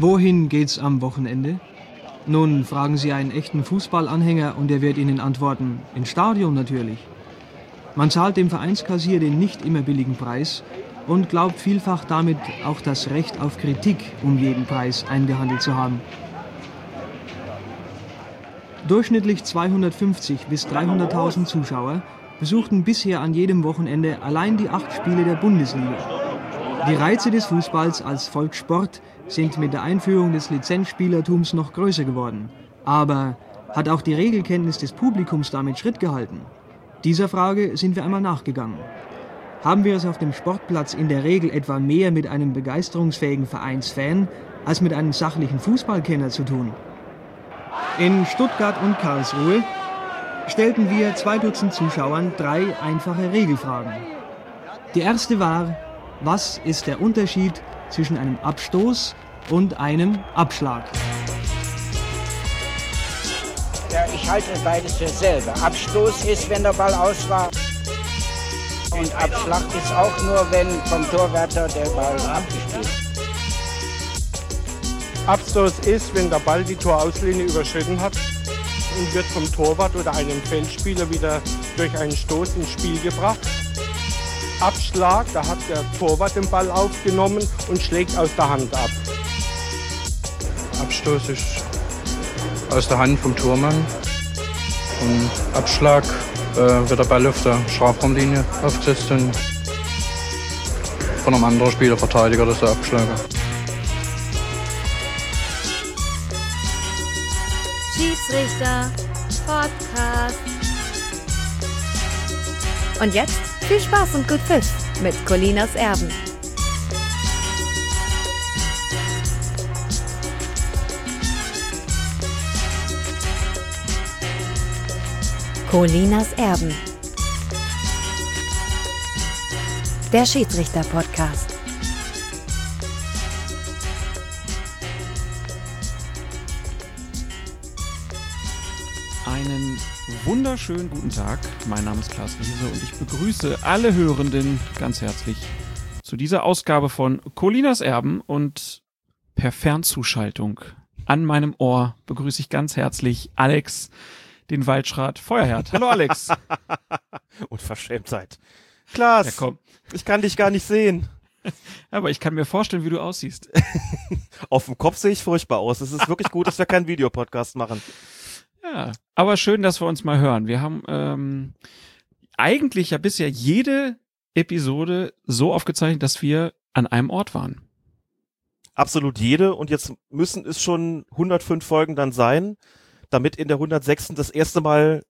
Wohin geht's am Wochenende? Nun fragen Sie einen echten Fußballanhänger und er wird Ihnen antworten, ins Stadion natürlich. Man zahlt dem Vereinskassier den nicht immer billigen Preis und glaubt vielfach damit auch das Recht auf Kritik um jeden Preis eingehandelt zu haben. Durchschnittlich 250 bis 300.000 Zuschauer besuchten bisher an jedem Wochenende allein die acht Spiele der Bundesliga. Die Reize des Fußballs als Volkssport sind mit der Einführung des Lizenzspielertums noch größer geworden. Aber hat auch die Regelkenntnis des Publikums damit Schritt gehalten? Dieser Frage sind wir einmal nachgegangen. Haben wir es auf dem Sportplatz in der Regel etwa mehr mit einem begeisterungsfähigen Vereinsfan als mit einem sachlichen Fußballkenner zu tun? In Stuttgart und Karlsruhe stellten wir zwei Dutzend Zuschauern drei einfache Regelfragen. Die erste war, was ist der Unterschied zwischen einem Abstoß und einem Abschlag? Ja, ich halte beides für dasselbe. Abstoß ist, wenn der Ball aus war. Und Abschlag ist auch nur, wenn vom Torwärter der Ball abgespielt Abstoß ist, wenn der Ball die Torauslinie überschritten hat und wird vom Torwart oder einem Feldspieler wieder durch einen Stoß ins Spiel gebracht. Abschlag, da hat der Torwart den Ball aufgenommen und schlägt aus der Hand ab. Abstoß ist aus der Hand vom Tormann. Und Abschlag äh, wird der Ball auf der Strafraumlinie aufgesetzt und von einem anderen Spieler Verteidiger das ist der Abschlager. Schiedsrichter Podcast. Und jetzt viel Spaß und gut Pfiff mit Colinas Erben. Colinas Erben. Der Schiedsrichter-Podcast. Wunderschönen guten Tag. Mein Name ist Klaas Riese und ich begrüße alle Hörenden ganz herzlich zu dieser Ausgabe von Colinas Erben und per Fernzuschaltung an meinem Ohr begrüße ich ganz herzlich Alex, den Waldschrat Feuerherd. Hallo Alex. Unverschämtheit. Klaas, Ja, komm. ich kann dich gar nicht sehen. Aber ich kann mir vorstellen, wie du aussiehst. Auf dem Kopf sehe ich furchtbar aus. Es ist wirklich gut, dass wir keinen Videopodcast machen. Ja, aber schön, dass wir uns mal hören. Wir haben ähm, eigentlich ja bisher jede Episode so aufgezeichnet, dass wir an einem Ort waren. Absolut jede. Und jetzt müssen es schon 105 Folgen dann sein, damit in der 106. das erste Mal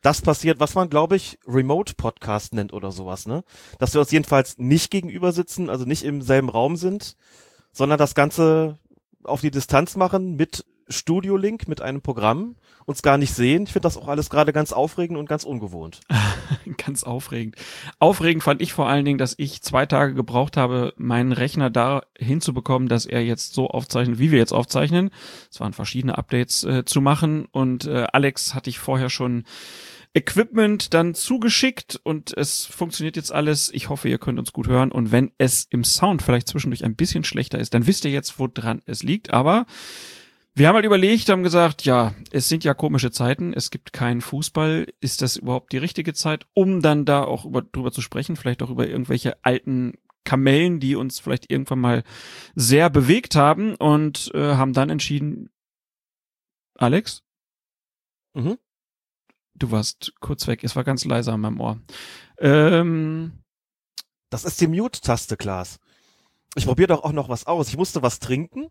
das passiert, was man, glaube ich, Remote-Podcast nennt oder sowas, ne? Dass wir uns jedenfalls nicht gegenüber sitzen, also nicht im selben Raum sind, sondern das Ganze auf die Distanz machen mit Studio-Link, mit einem Programm, uns gar nicht sehen. Ich finde das auch alles gerade ganz aufregend und ganz ungewohnt. Ganz aufregend. Aufregend fand ich vor allen Dingen, dass ich zwei Tage gebraucht habe, meinen Rechner da hinzubekommen, dass er jetzt so aufzeichnet, wie wir jetzt aufzeichnen. Es waren verschiedene Updates äh, zu machen und äh, Alex hatte ich vorher schon Equipment dann zugeschickt und es funktioniert jetzt alles. Ich hoffe, ihr könnt uns gut hören und wenn es im Sound vielleicht zwischendurch ein bisschen schlechter ist, dann wisst ihr jetzt, wo dran es liegt, aber wir haben halt überlegt, haben gesagt, ja, es sind ja komische Zeiten, es gibt keinen Fußball. Ist das überhaupt die richtige Zeit, um dann da auch über, drüber zu sprechen, vielleicht auch über irgendwelche alten Kamellen, die uns vielleicht irgendwann mal sehr bewegt haben und äh, haben dann entschieden, Alex? Mhm. Du warst kurz weg, es war ganz leise an meinem Ohr. Ähm, Das ist die Mute-Taste, Klaas. Ich probiere doch auch noch was aus. Ich musste was trinken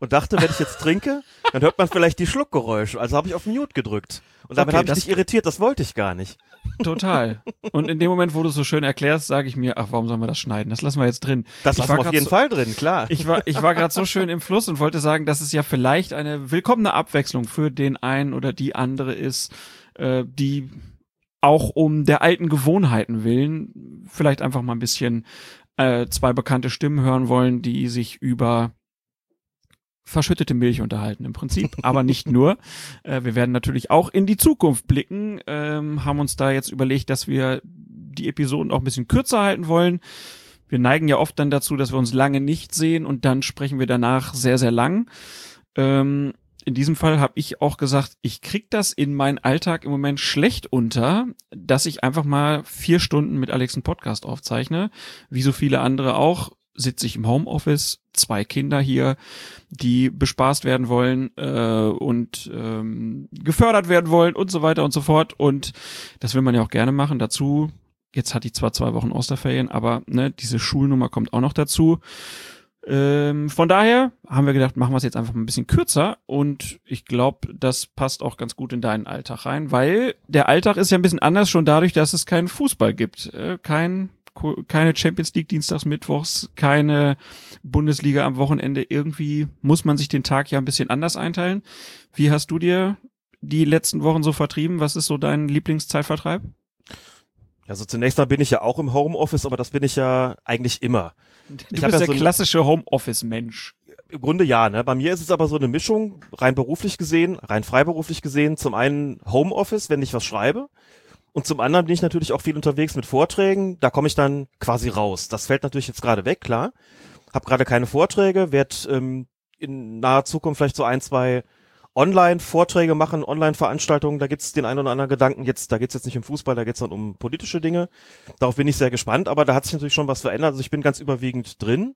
und dachte, wenn ich jetzt trinke, dann hört man vielleicht die Schluckgeräusche. Also habe ich auf Mute gedrückt. Und damit Okay, habe ich dich irritiert. Das wollte ich gar nicht. total. Und in dem Moment, wo du es so schön erklärst, sage ich mir, ach, warum sollen wir das schneiden? Das lassen wir jetzt drin. Das Ich lassen war wir auf jeden so- Fall drin, klar. Ich war, ich war gerade so schön im Fluss und wollte sagen, dass es ja vielleicht eine willkommene Abwechslung für den einen oder die andere ist, äh, die auch um der alten Gewohnheiten willen vielleicht einfach mal ein bisschen äh, zwei bekannte Stimmen hören wollen, die sich über verschüttete Milch unterhalten im Prinzip, aber nicht nur. Äh, wir werden natürlich auch in die Zukunft blicken, ähm, haben uns da jetzt überlegt, dass wir die Episoden auch ein bisschen kürzer halten wollen. wir neigen ja oft dann dazu, dass wir uns lange nicht sehen und dann sprechen wir danach sehr, sehr lang. Ähm, in diesem Fall habe ich auch gesagt, ich krieg das in meinen Alltag im Moment schlecht unter, dass ich einfach mal vier Stunden mit Alex einen Podcast aufzeichne, wie so viele andere auch sitze ich im Homeoffice, zwei Kinder hier, die bespaßt werden wollen äh, und ähm, gefördert werden wollen und so weiter und so fort. Und das will man ja auch gerne machen. Dazu, jetzt hatte ich zwar zwei Wochen Osterferien, aber ne, diese Schulnummer kommt auch noch dazu. Ähm, von daher haben wir gedacht, machen wir es jetzt einfach mal ein bisschen kürzer und ich glaube, das passt auch ganz gut in deinen Alltag rein, weil der Alltag ist ja ein bisschen anders schon dadurch, dass es keinen Fußball gibt, äh, kein keine Champions League dienstags, mittwochs, keine Bundesliga am Wochenende. Irgendwie muss man sich den Tag ja ein bisschen anders einteilen. Wie hast du dir die letzten Wochen so vertrieben? Was ist so dein Lieblingszeitvertreib? Also zunächst mal bin ich ja auch im Homeoffice, aber das bin ich ja eigentlich immer. Du Ich bist hab ja der so klassische Homeoffice-Mensch. Im Grunde ja, ne? Bei mir ist es aber so eine Mischung, rein beruflich gesehen, rein freiberuflich gesehen, zum einen Homeoffice, wenn ich was schreibe. Und zum anderen bin ich natürlich auch viel unterwegs mit Vorträgen. Da komme ich dann quasi raus. Das fällt natürlich jetzt gerade weg, klar. Hab gerade keine Vorträge, werde ähm, in naher Zukunft vielleicht so ein, zwei Online-Vorträge machen, Online-Veranstaltungen. Da gibt's den einen oder anderen Gedanken. Jetzt, da geht's jetzt nicht um Fußball, da geht's dann um politische Dinge. Darauf bin ich sehr gespannt. Aber da hat sich natürlich schon was verändert. Also ich bin ganz überwiegend drin.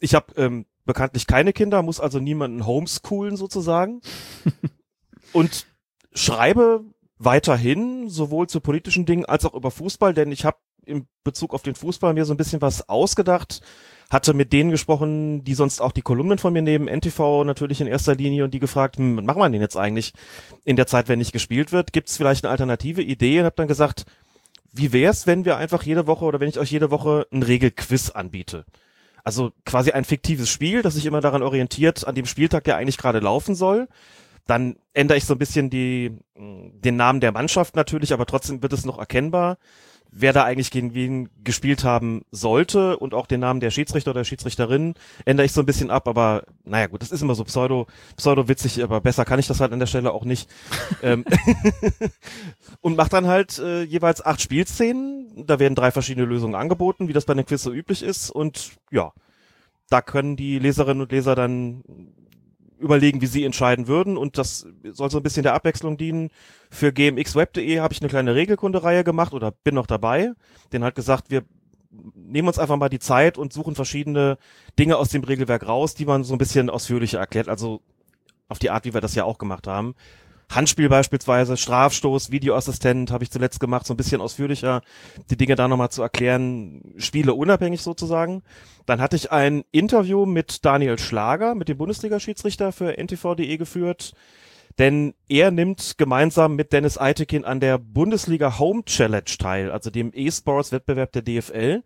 Ich habe ähm, bekanntlich keine Kinder, muss also niemanden homeschoolen sozusagen. und schreibe weiterhin sowohl zu politischen Dingen als auch über Fußball, denn ich habe in Bezug auf den Fußball mir so ein bisschen was ausgedacht, hatte mit denen gesprochen, die sonst auch die Kolumnen von mir nehmen, NTV natürlich in erster Linie und die gefragt, hm, was machen wir denn jetzt eigentlich in der Zeit, wenn nicht gespielt wird? Gibt es vielleicht eine alternative Idee? Und habe dann gesagt, wie wär's, wenn wir einfach jede Woche oder wenn ich euch jede Woche ein Regelquiz anbiete? Also quasi ein fiktives Spiel, das sich immer daran orientiert, an dem Spieltag, der eigentlich gerade laufen soll. Dann ändere ich so ein bisschen die, mh, den Namen der Mannschaft natürlich, aber trotzdem wird es noch erkennbar, wer da eigentlich gegen wen gespielt haben sollte und auch den Namen der Schiedsrichter oder Schiedsrichterin ändere ich so ein bisschen ab, aber naja gut, das ist immer so pseudo, pseudo witzig, aber besser kann ich das halt an der Stelle auch nicht. ähm, und macht dann halt äh, jeweils acht Spielszenen, da werden drei verschiedene Lösungen angeboten, wie das bei einem Quiz so üblich ist und ja, da können die Leserinnen und Leser dann überlegen, wie sie entscheiden würden und das soll so ein bisschen der Abwechslung dienen. Für gmxweb.de habe ich eine kleine Regelkundereihe gemacht oder bin noch dabei. Den hat gesagt, wir nehmen uns einfach mal die Zeit und suchen verschiedene Dinge aus dem Regelwerk raus, die man so ein bisschen ausführlicher erklärt, also auf die Art, wie wir das ja auch gemacht haben. Handspiel beispielsweise, Strafstoß, Videoassistent habe ich zuletzt gemacht, so ein bisschen ausführlicher, die Dinge da nochmal zu erklären, Spiele unabhängig sozusagen. Dann hatte ich ein Interview mit Daniel Schlager, mit dem Bundesliga-Schiedsrichter für ntv.de geführt, denn er nimmt gemeinsam mit Dennis Eitekin an der Bundesliga Home Challenge teil, also dem E-Sports-Wettbewerb der DFL.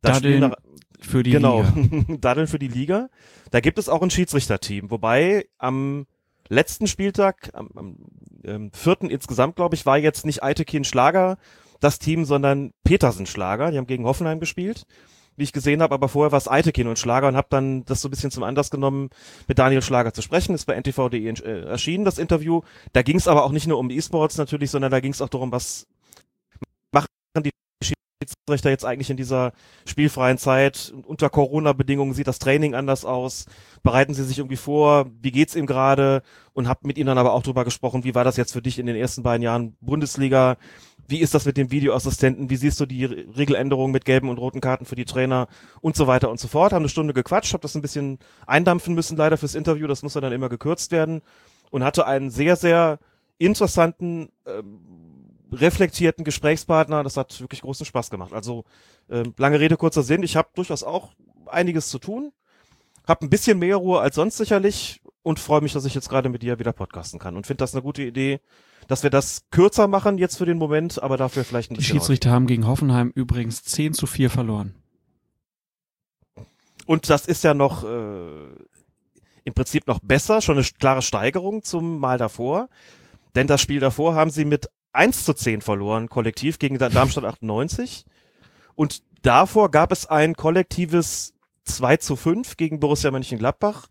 Da Daddeln für die genau, Liga. Daddeln für die Liga. Da gibt es auch ein Schiedsrichterteam, wobei am letzten Spieltag, am, am ähm, vierten insgesamt, glaube ich, war jetzt nicht Eitekin Schlager das Team, sondern Petersen Schlager. Die haben gegen Hoffenheim gespielt, wie ich gesehen habe, aber vorher war es Eitekin und Schlager und habe dann das so ein bisschen zum Anlass genommen, mit Daniel Schlager zu sprechen. Ist bei ntv.de äh, erschienen, das Interview. Da ging es aber auch nicht nur um E-Sports natürlich, sondern da ging es auch darum, was machen die Schiedsrichter jetzt eigentlich in dieser spielfreien Zeit? Unter Corona-Bedingungen sieht das Training anders aus. Bereiten sie sich irgendwie vor? Wie geht's ihm gerade? Und hab mit ihnen dann aber auch drüber gesprochen, wie war das jetzt für dich in den ersten beiden Jahren Bundesliga? Wie ist das mit dem Videoassistenten? Wie siehst du die Re- Regeländerungen mit gelben und roten Karten für die Trainer und so weiter und so fort? Haben eine Stunde gequatscht, habe das ein bisschen eindampfen müssen, leider fürs Interview. Das muss dann immer gekürzt werden und hatte einen sehr, sehr interessanten ähm, reflektierten Gesprächspartner. Das hat wirklich großen Spaß gemacht. Also ähm, lange Rede, kurzer Sinn. Ich habe durchaus auch einiges zu tun. Hab ein bisschen mehr Ruhe als sonst sicherlich und freue mich, dass ich jetzt gerade mit dir wieder podcasten kann und finde das eine gute Idee, dass wir das kürzer machen jetzt für den Moment, aber dafür vielleicht Die nicht. genau. Schiedsrichter haben gegen Hoffenheim übrigens 10 zu 4 verloren. Und das ist ja noch äh, im Prinzip noch besser, schon eine klare Steigerung zum Mal davor. Denn das Spiel davor haben sie mit 1 zu 10 verloren, kollektiv gegen Da- Darmstadt 98. Und davor gab es ein kollektives 2 zu 5 gegen Borussia Mönchengladbach.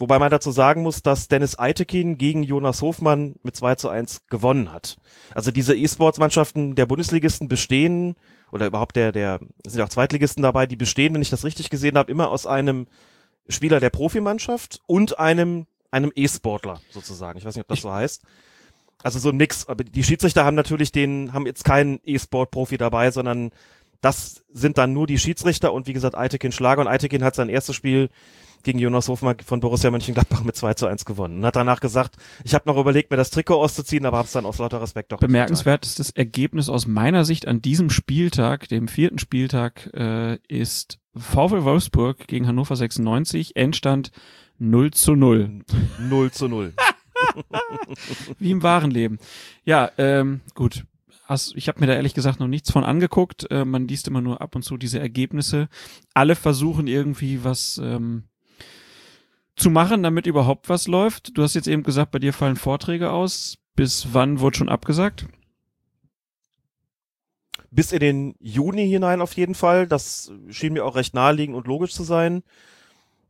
Wobei man dazu sagen muss, dass Dennis Eitekin gegen Jonas Hofmann mit 2 zu 1 gewonnen hat. Also diese E-Sports-Mannschaften der Bundesligisten bestehen oder überhaupt der, der, es sind ja auch Zweitligisten dabei, die bestehen, wenn ich das richtig gesehen habe, immer aus einem Spieler der Profimannschaft und einem, einem E-Sportler sozusagen. Ich weiß nicht, ob das so heißt. Also so nix. Aber die Schiedsrichter haben natürlich den, haben jetzt keinen E-Sport-Profi dabei, sondern das sind dann nur die Schiedsrichter und wie gesagt Eitekin Schlager und Eitekin hat sein erstes Spiel gegen Jonas Hofmann von Borussia Mönchengladbach mit 2 zu 1 gewonnen und hat danach gesagt, ich habe noch überlegt, mir das Trikot auszuziehen, aber habe es dann aus lauter Respekt doch Bemerkenswertestes Ergebnis aus meiner Sicht an diesem Spieltag, dem vierten Spieltag, äh, ist VfL Wolfsburg gegen Hannover 96, Endstand 0 zu 0. 0 zu 0. Wie im wahren Leben. Ja, ähm, gut. Ich habe mir da ehrlich gesagt noch nichts von angeguckt. Äh, man liest immer nur ab und zu diese Ergebnisse. Alle versuchen irgendwie was ähm, zu machen, damit überhaupt was läuft. Du hast jetzt eben gesagt, bei dir fallen Vorträge aus. Bis wann wurde schon abgesagt? Bis in den Juni hinein auf jeden Fall. Das schien mir auch recht naheliegend und logisch zu sein.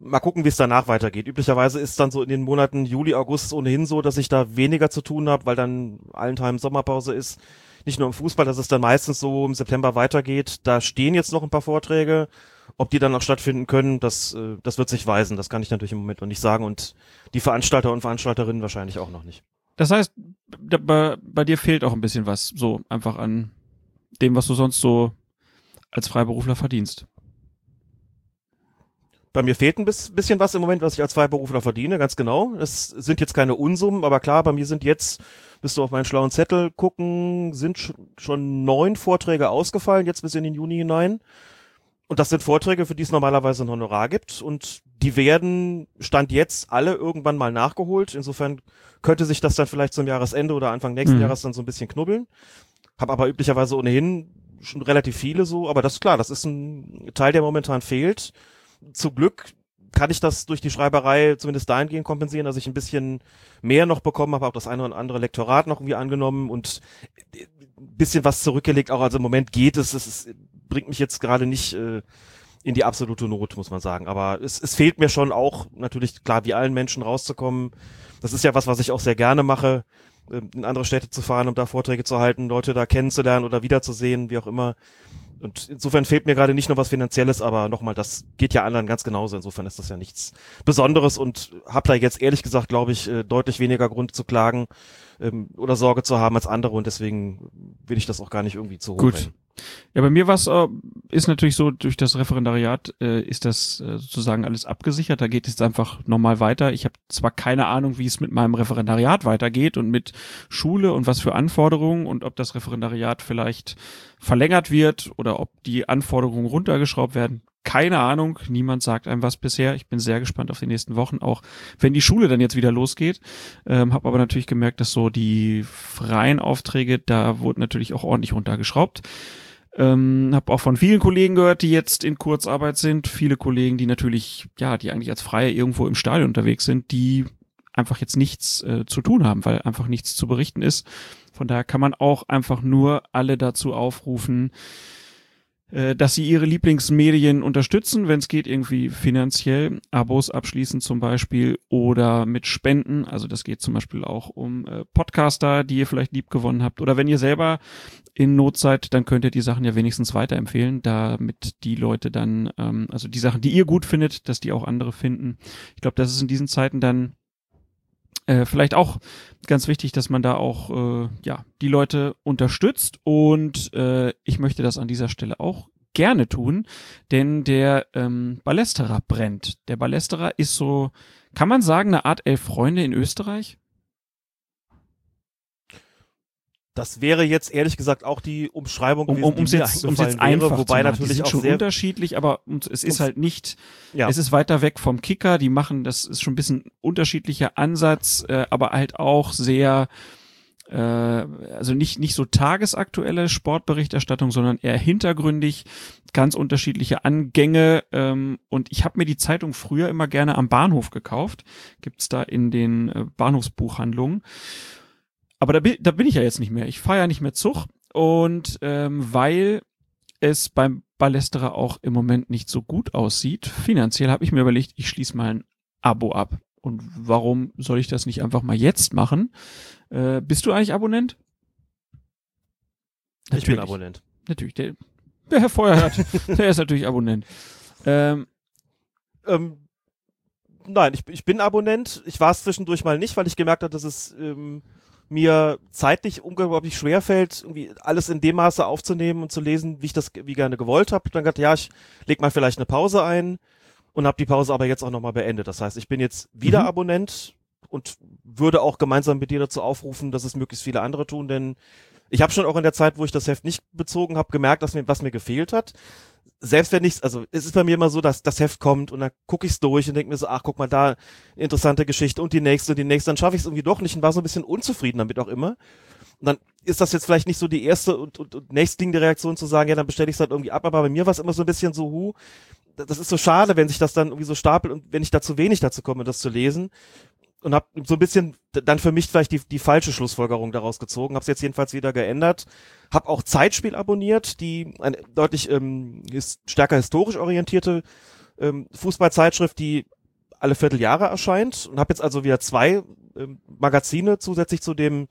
Mal gucken, wie es danach weitergeht. Üblicherweise ist dann so in den Monaten Juli, August ohnehin so, dass ich da weniger zu tun habe, weil dann allenthalben Sommerpause ist. Nicht nur im Fußball, dass es dann meistens so im September weitergeht. Da stehen jetzt noch ein paar Vorträge. Ob die dann noch stattfinden können, das, äh, das wird sich weisen. Das kann ich natürlich im Moment noch nicht sagen und die Veranstalter und Veranstalterinnen wahrscheinlich auch noch nicht. Das heißt, bei, bei dir fehlt auch ein bisschen was, so einfach an dem, was du sonst so als Freiberufler verdienst. Bei mir fehlt ein bisschen was im Moment, was ich als Freiberufler verdiene, ganz genau. Es sind jetzt keine Unsummen, aber klar, bei mir sind jetzt, bist du auf meinen schlauen Zettel gucken, sind schon neun Vorträge ausgefallen, jetzt bis in den Juni hinein. Und das sind Vorträge, für die es normalerweise ein Honorar gibt. Und die werden, Stand jetzt, alle irgendwann mal nachgeholt. Insofern könnte sich das dann vielleicht zum Jahresende oder Anfang nächsten mhm. Jahres dann so ein bisschen knubbeln. Hab aber üblicherweise ohnehin schon relativ viele so. Aber das ist klar, das ist ein Teil, der momentan fehlt. Zum Glück kann ich das durch die Schreiberei zumindest dahingehend kompensieren, dass ich ein bisschen mehr noch bekommen habe, auch das eine oder andere Lektorat noch irgendwie angenommen und ein bisschen was zurückgelegt. Auch also im Moment geht es. Es ist bringt mich jetzt gerade nicht äh, in die absolute Not, muss man sagen. Aber es, es fehlt mir schon auch, natürlich klar, wie allen Menschen rauszukommen. Das ist ja was, was ich auch sehr gerne mache, äh, in andere Städte zu fahren, um da Vorträge zu halten, Leute da kennenzulernen oder wiederzusehen, wie auch immer. Und insofern fehlt mir gerade nicht nur was Finanzielles, aber nochmal, das geht ja anderen ganz genauso. Insofern ist das ja nichts Besonderes und habe da jetzt ehrlich gesagt, glaube ich, äh, deutlich weniger Grund zu klagen ähm, oder Sorge zu haben als andere und deswegen will ich das auch gar nicht irgendwie zu hoch. Gut. Ja, bei mir war es äh, ist natürlich so, durch das Referendariat äh, ist das äh, sozusagen alles abgesichert. Da geht es einfach normal weiter. Ich habe zwar keine Ahnung, wie es mit meinem Referendariat weitergeht und mit Schule und was für Anforderungen und ob das Referendariat vielleicht verlängert wird oder ob die Anforderungen runtergeschraubt werden. Keine Ahnung, niemand sagt einem was bisher. Ich bin sehr gespannt auf die nächsten Wochen, auch wenn die Schule dann jetzt wieder losgeht. Ähm, habe aber natürlich gemerkt, dass so die freien Aufträge, da wurde natürlich auch ordentlich runtergeschraubt. Ähm, habe auch von vielen Kollegen gehört, die jetzt in Kurzarbeit sind. Viele Kollegen, die natürlich, ja, die eigentlich als Freie irgendwo im Stadion unterwegs sind, die einfach jetzt nichts äh, zu tun haben, weil einfach nichts zu berichten ist. Von daher kann man auch einfach nur alle dazu aufrufen, dass sie ihre Lieblingsmedien unterstützen, wenn es geht, irgendwie finanziell, Abos abschließen zum Beispiel oder mit Spenden. Also das geht zum Beispiel auch um äh, Podcaster, die ihr vielleicht lieb gewonnen habt. Oder wenn ihr selber in Not seid, dann könnt ihr die Sachen ja wenigstens weiterempfehlen, damit die Leute dann, ähm, also die Sachen, die ihr gut findet, dass die auch andere finden. Ich glaube, das ist in diesen Zeiten dann äh, vielleicht auch ganz wichtig, dass man da auch äh, ja die Leute unterstützt und äh, ich möchte das an dieser Stelle auch gerne tun, denn der ähm, Ballesterer brennt. Der Ballesterer ist so, kann man sagen, eine Art Elf Freunde in Österreich? Das wäre jetzt ehrlich gesagt auch die Umschreibung gewesen, um, um, die jetzt, um's jetzt einfach wäre, wobei natürlich die sind auch schon sehr unterschiedlich, aber es ist halt nicht, ja. es ist weiter weg vom Kicker. Die machen, das ist schon ein bisschen unterschiedlicher Ansatz, äh, aber halt auch sehr äh, also nicht nicht so tagesaktuelle Sportberichterstattung, sondern eher hintergründig, ganz unterschiedliche Angänge. Ähm, und ich habe mir die Zeitung früher immer gerne am Bahnhof gekauft. Gibt's da in den äh, Bahnhofsbuchhandlungen. Aber da bin, da bin ich ja jetzt nicht mehr. Ich fahre ja nicht mehr Zug. Und ähm, weil es beim Ballesterer auch im Moment nicht so gut aussieht, finanziell habe ich mir überlegt, ich schließe mal ein Abo ab. Und warum soll ich das nicht einfach mal jetzt machen? Äh, bist du eigentlich Abonnent? Natürlich. Ich bin Abonnent. Natürlich. Der, Der Herr Feuerherd, der ist natürlich Abonnent. Ähm, Ähm, nein, ich, ich bin Abonnent. Ich war es zwischendurch mal nicht, weil ich gemerkt habe, dass es ähm, mir zeitlich unglaublich schwer fällt, irgendwie alles in dem Maße aufzunehmen und zu lesen, wie ich das wie gerne gewollt habe. Dann gedacht, ja, ich leg mal vielleicht eine Pause ein und habe die Pause aber jetzt auch nochmal beendet. Das heißt, ich bin jetzt wieder Mhm. Abonnent und würde auch gemeinsam mit dir dazu aufrufen, dass es möglichst viele andere tun, denn ich habe schon auch in der Zeit, wo ich das Heft nicht bezogen habe, gemerkt, dass mir was mir gefehlt hat. Selbst wenn nichts, also es ist bei mir immer so, dass das Heft kommt und dann gucke ich es durch und denke mir so, ach guck mal da, interessante Geschichte und die nächste und die nächste, dann schaffe ich es irgendwie doch nicht und war so ein bisschen unzufrieden damit auch immer. Und dann ist das jetzt vielleicht nicht so die erste und, und, und nächstliegende Reaktion zu sagen, ja, dann bestelle ich es halt irgendwie ab, aber bei mir war es immer so ein bisschen so, hu, das ist so schade, wenn sich das dann irgendwie so stapelt und wenn ich da zu wenig dazu komme, das zu lesen. Und habe so ein bisschen dann für mich vielleicht die, die falsche Schlussfolgerung daraus gezogen, habe es jetzt jedenfalls wieder geändert, habe auch Zeitspiel abonniert, die eine deutlich ähm, his stärker historisch orientierte ähm, Fußballzeitschrift, die alle Vierteljahre erscheint und habe jetzt also wieder zwei ähm, Magazine zusätzlich zu dem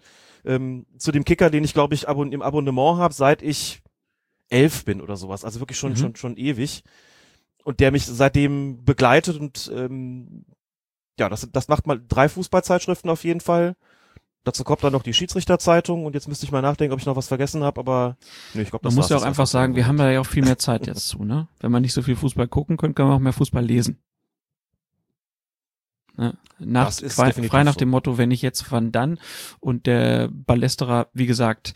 ähm, zu dem Kicker, den ich glaube ich abon im Abonnement habe, seit ich elf bin oder sowas, also wirklich schon Mhm. schon schon ewig. Und der mich seitdem begleitet und ähm, ja, das, das macht mal drei Fußballzeitschriften auf jeden Fall. Dazu kommt dann noch die Schiedsrichterzeitung und jetzt müsste ich mal nachdenken, ob ich noch was vergessen habe, aber nee, ich glaube, das man muss ja auch einfach sagen, wir haben da ja auch viel mehr Zeit jetzt zu, ne? Wenn man nicht so viel Fußball gucken könnte, kann man auch mehr Fußball lesen. Ne? Nach, frei, frei nach so. dem Motto, wenn ich jetzt wann dann und der Ballesterer, wie gesagt,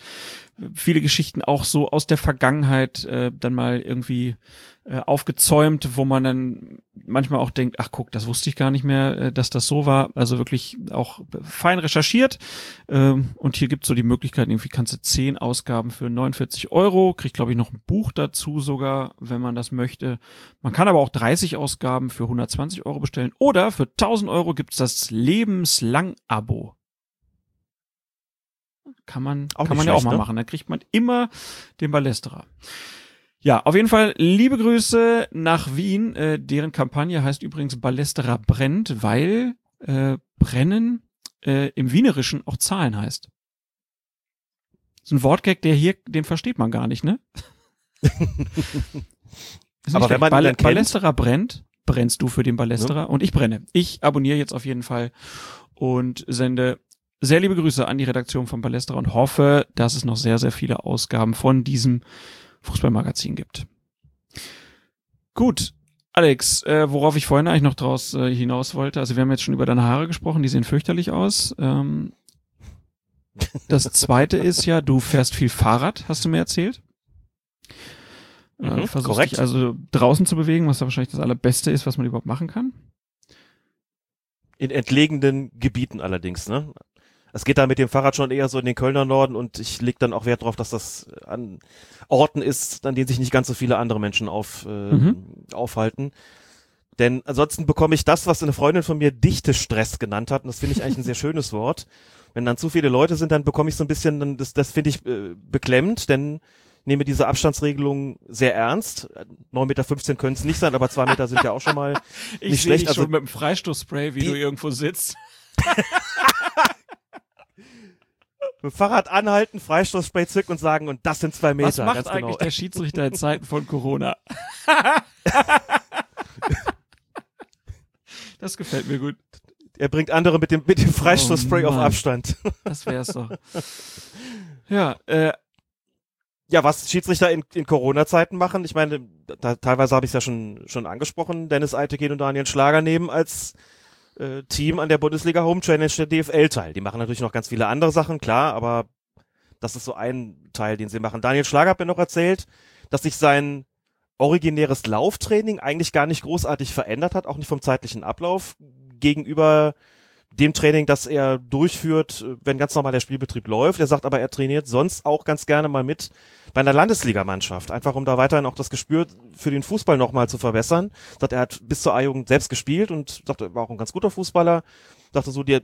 viele Geschichten auch so aus der Vergangenheit äh, dann mal irgendwie äh, aufgezäumt, wo man dann manchmal auch denkt, ach guck, das wusste ich gar nicht mehr, äh, dass das so war. Also wirklich auch fein recherchiert. Ähm, und hier gibt's so die Möglichkeit, irgendwie kannst du zehn Ausgaben für 49 Euro, kriegt glaube ich noch ein Buch dazu sogar, wenn man das möchte. Man kann aber auch 30 Ausgaben für 120 Euro bestellen oder für 1000 Euro gibt's das Lebenslang-Abo. Kann man, Auch kann man ja auch mal ne? machen. Da kriegt man immer den Ballesterer. Ja, auf jeden Fall liebe Grüße nach Wien. Äh, deren Kampagne heißt übrigens Ballesterer brennt, weil äh, brennen äh, im Wienerischen auch Zahlen heißt. Das ist ein Wortgag, der hier, den versteht man gar nicht, ne? Nicht Aber wenn man Ball kennt- Ballesterer brennt, brennst du für den Ballesterer und ich brenne. Ich abonniere jetzt auf jeden Fall und sende sehr liebe Grüße an die Redaktion von Ballesterer und hoffe, dass es noch sehr, sehr viele Ausgaben von diesem Fußballmagazin gibt. Gut. Alex, äh, worauf ich vorhin eigentlich noch draus äh, hinaus wollte, also wir haben jetzt schon über deine Haare gesprochen, die sehen fürchterlich aus. Ähm, das zweite ist ja, du fährst viel Fahrrad, hast du mir erzählt. Äh, Mhm, versuchst korrekt. dich also draußen zu bewegen, was da wahrscheinlich das allerbeste ist, was man überhaupt machen kann. In entlegenen Gebieten allerdings, ne? Es geht da mit dem Fahrrad schon eher so in den Kölner Norden und ich leg dann auch Wert darauf, dass das an Orten ist, an denen sich nicht ganz so viele andere Menschen auf, äh, Mhm. aufhalten. Denn ansonsten bekomme ich das, was eine Freundin von mir Dichtestress genannt hat, und das finde ich eigentlich ein sehr schönes Wort. Wenn dann zu viele Leute sind, dann bekomme ich so ein bisschen, das, das finde ich äh, beklemmend, denn ich nehme diese Abstandsregelung sehr ernst. 9,15 Meter können es nicht sein, aber zwei Meter sind ja auch schon mal Ich nicht sehe schlecht. dich Also schon mit dem Freistoßspray, wie Die- du irgendwo sitzt. mit dem Fahrrad anhalten, Freistoßspray zücken und sagen, und das sind zwei Meter. Was macht ganz eigentlich genau. der Schiedsrichter in Zeiten von Corona? das gefällt mir gut. Er bringt andere mit dem, mit dem Freistoßspray Oh auf. Abstand. Das wär's doch. Ja, äh, Ja, was Schiedsrichter in, in Corona-Zeiten machen, ich meine, da, teilweise habe ich es ja schon, schon angesprochen, Dennis Eitekin und Daniel Schlager nehmen als äh, Team an der Bundesliga Home Challenge der DFL teil. Die machen natürlich noch ganz viele andere Sachen, klar, aber das ist so ein Teil, den sie machen. Daniel Schlager hat mir noch erzählt, dass sich sein originäres Lauftraining eigentlich gar nicht großartig verändert hat, auch nicht vom zeitlichen Ablauf gegenüber dem Training, das er durchführt, wenn ganz normal der Spielbetrieb läuft. Er sagt aber, er trainiert sonst auch ganz gerne mal mit bei einer Landesligamannschaft, einfach um da weiterhin auch das Gespür für den Fußball nochmal zu verbessern. Sagt, er hat bis zur A-Jugend selbst gespielt und sagt, er war auch ein ganz guter Fußballer. Sagte so, die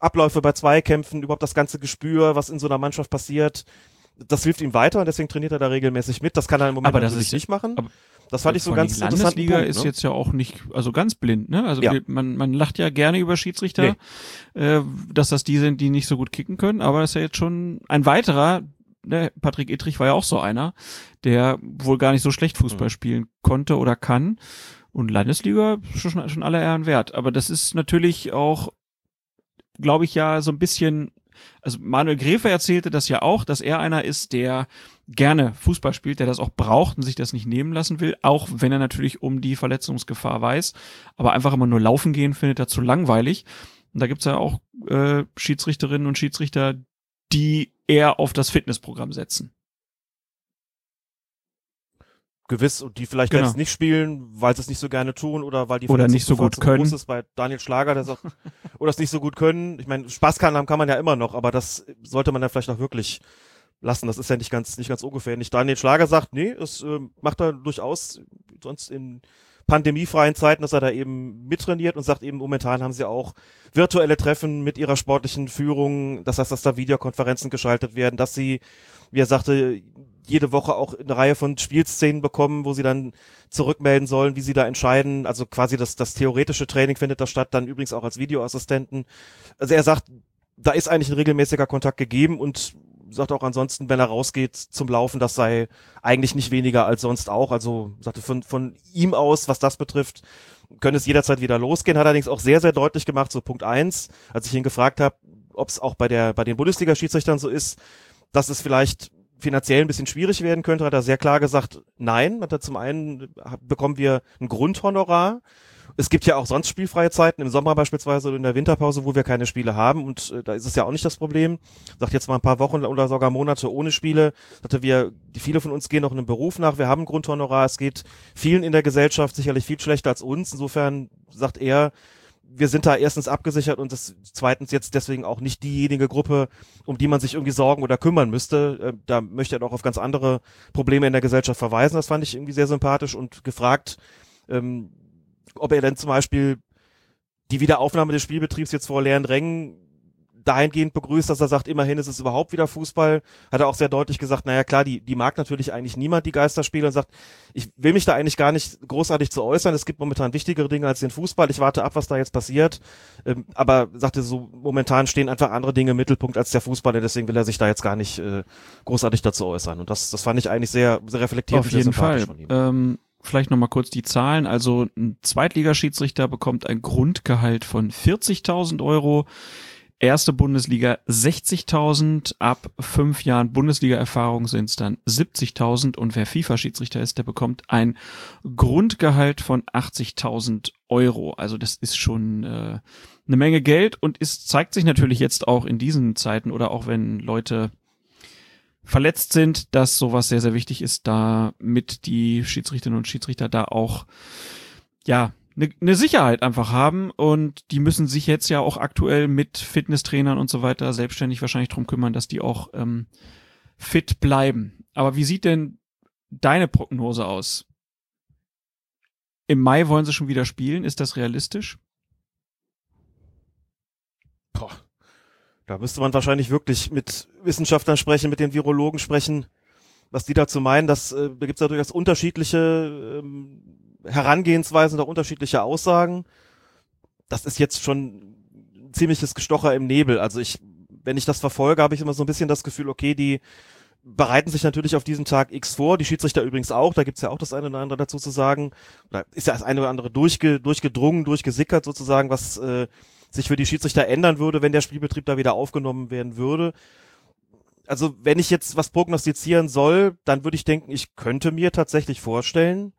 Abläufe bei Zweikämpfen, überhaupt das ganze Gespür, was in so einer Mannschaft passiert, das hilft ihm weiter und deswegen trainiert er da regelmäßig mit. Das kann er im Moment Aber das natürlich ist- nicht machen. aber- das fand ich so ganz die interessanten Landesliga Punkt, ist ne? jetzt ja auch nicht, also ganz blind, ne? Also Ja. man, man lacht ja gerne über Schiedsrichter, äh, dass das die sind, die nicht so gut kicken können, aber das ist ja jetzt schon ein weiterer, ne, Patrick Ittrich war ja auch so einer, der wohl gar nicht so schlecht Fußball mhm. spielen konnte oder kann. Und Landesliga schon, schon aller Ehren wert. Aber das ist natürlich auch, glaube ich, ja so ein bisschen also Manuel Gräfe erzählte das ja auch, dass er einer ist, der gerne Fußball spielt, der das auch braucht und sich das nicht nehmen lassen will, auch wenn er natürlich um die Verletzungsgefahr weiß, aber einfach immer nur laufen gehen findet er zu langweilig. Und da gibt's ja auch äh, Schiedsrichterinnen und Schiedsrichter, die eher auf das Fitnessprogramm setzen gewiss und die vielleicht genau. jetzt nicht spielen, weil sie es nicht so gerne tun oder weil die oder nicht so gut können. Ist bei Daniel Schlager, der sagt, oder es nicht so gut können. Ich meine, Spaß kann haben kann man ja immer noch, aber das sollte man dann vielleicht auch wirklich lassen. Das ist ja nicht ganz nicht ganz ungefährlich. Daniel Schlager sagt, nee, es äh, macht er durchaus sonst in pandemiefreien Zeiten, dass er da eben mittrainiert und sagt eben, momentan haben sie auch virtuelle Treffen mit ihrer sportlichen Führung. Das heißt, dass da Videokonferenzen geschaltet werden, dass sie, wie er sagte, jede Woche auch eine Reihe von Spielszenen bekommen, wo sie dann zurückmelden sollen, wie sie da entscheiden. Also quasi das, das theoretische Training findet da statt, dann übrigens auch als Videoassistenten. Also er sagt, da ist eigentlich ein regelmäßiger Kontakt gegeben und sagt auch ansonsten, wenn er rausgeht zum Laufen, das sei eigentlich nicht weniger als sonst auch. Also sagte von, von ihm aus, was das betrifft, könnte es jederzeit wieder losgehen. Hat allerdings auch sehr, sehr deutlich gemacht, so Punkt eins, als ich ihn gefragt habe, ob es auch bei der, bei den Bundesliga-Schiedsrichtern so ist, dass es vielleicht finanziell ein bisschen schwierig werden könnte, hat er sehr klar gesagt, nein. Hat er zum einen bekommen wir ein Grundhonorar. Es gibt ja auch sonst spielfreie Zeiten, im Sommer beispielsweise oder in der Winterpause, wo wir keine Spiele haben und äh, da ist es ja auch nicht das Problem. Sagt jetzt mal ein paar Wochen oder sogar Monate ohne Spiele. Sagte wir, viele von uns gehen noch einem Beruf nach, wir haben Grundhonorar, es geht vielen in der Gesellschaft sicherlich viel schlechter als uns. Insofern sagt er, wir sind da erstens abgesichert und das zweitens jetzt deswegen auch nicht diejenige Gruppe, um die man sich irgendwie sorgen oder kümmern müsste. Äh, da möchte er doch auf ganz andere Probleme in der Gesellschaft verweisen. Das fand ich irgendwie sehr sympathisch und gefragt, ähm, ob er denn zum Beispiel die Wiederaufnahme des Spielbetriebs jetzt vor leeren Rängen dahingehend begrüßt, dass er sagt, immerhin ist es überhaupt wieder Fußball. Hat er auch sehr deutlich gesagt, naja klar, die, die mag natürlich eigentlich niemand, die Geisterspiele, und sagt, ich will mich da eigentlich gar nicht großartig zu äußern. Es gibt momentan wichtigere Dinge als den Fußball. Ich warte ab, was da jetzt passiert. Ähm, aber sagte so, momentan stehen einfach andere Dinge im Mittelpunkt als der Fußball, und deswegen will er sich da jetzt gar nicht äh, großartig dazu äußern. Und das, das fand ich eigentlich sehr, sehr reflektiert. Auf jeden Fall. Ähm vielleicht nochmal kurz die Zahlen. Also ein Zweitligaschiedsrichter bekommt ein Grundgehalt von 40.000 Euro erste Bundesliga 60.000, ab fünf Jahren Bundesliga-Erfahrung sind es dann 70.000 und wer FIFA-Schiedsrichter ist, der bekommt ein Grundgehalt von 80.000 Euro. Also das ist schon äh, eine Menge Geld und es zeigt sich natürlich jetzt auch in diesen Zeiten oder auch wenn Leute verletzt sind, dass sowas sehr, sehr wichtig ist, damit die Schiedsrichterinnen und Schiedsrichter da auch ja eine, eine Sicherheit einfach haben und die müssen sich jetzt ja auch aktuell mit Fitnesstrainern und so weiter selbstständig wahrscheinlich drum kümmern, dass die auch ähm, fit bleiben. Aber wie sieht denn deine Prognose aus? Im Mai wollen sie schon wieder spielen. Ist das realistisch? Boah. Da müsste man wahrscheinlich wirklich mit Wissenschaftlern sprechen, mit den Virologen sprechen, was die dazu meinen. Das, äh, da gibt es ja durchaus unterschiedliche ähm, Herangehensweisen, auch unterschiedliche Aussagen. Das ist jetzt schon ein ziemliches Gestocher im Nebel. Also ich, wenn ich das verfolge, habe ich immer so ein bisschen das Gefühl, okay, die bereiten sich natürlich auf diesen Tag X vor, die Schiedsrichter übrigens auch, da gibt's ja auch das eine oder andere dazu zu sagen. Da ist ja das eine oder andere durchge, durchgedrungen, durchgesickert sozusagen, was äh, sich für die Schiedsrichter ändern würde, wenn der Spielbetrieb da wieder aufgenommen werden würde. Also wenn ich jetzt was prognostizieren soll, dann würde ich denken, ich könnte mir tatsächlich vorstellen,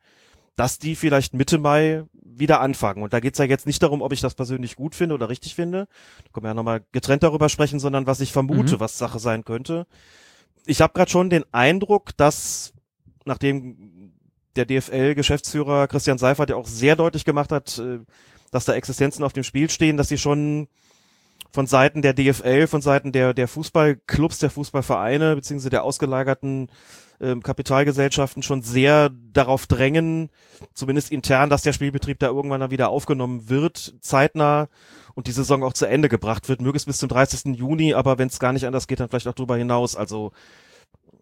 dass die vielleicht Mitte Mai wieder anfangen. Und da geht's ja jetzt nicht darum, ob ich das persönlich gut finde oder richtig finde. Da können wir ja nochmal getrennt darüber sprechen, sondern was ich vermute, mhm. was Sache sein könnte. Ich habe gerade schon den Eindruck, dass nachdem der DFL-Geschäftsführer Christian Seifert ja auch sehr deutlich gemacht hat, äh, dass da Existenzen auf dem Spiel stehen, dass sie schon von Seiten der DFL, von Seiten der, der Fußballclubs, der Fußballvereine, beziehungsweise der ausgelagerten ähm, Kapitalgesellschaften schon sehr darauf drängen, zumindest intern, dass der Spielbetrieb da irgendwann dann wieder aufgenommen wird, zeitnah und die Saison auch zu Ende gebracht wird. Möglichst bis zum 30. Juni, aber wenn es gar nicht anders geht, dann vielleicht auch darüber hinaus. Also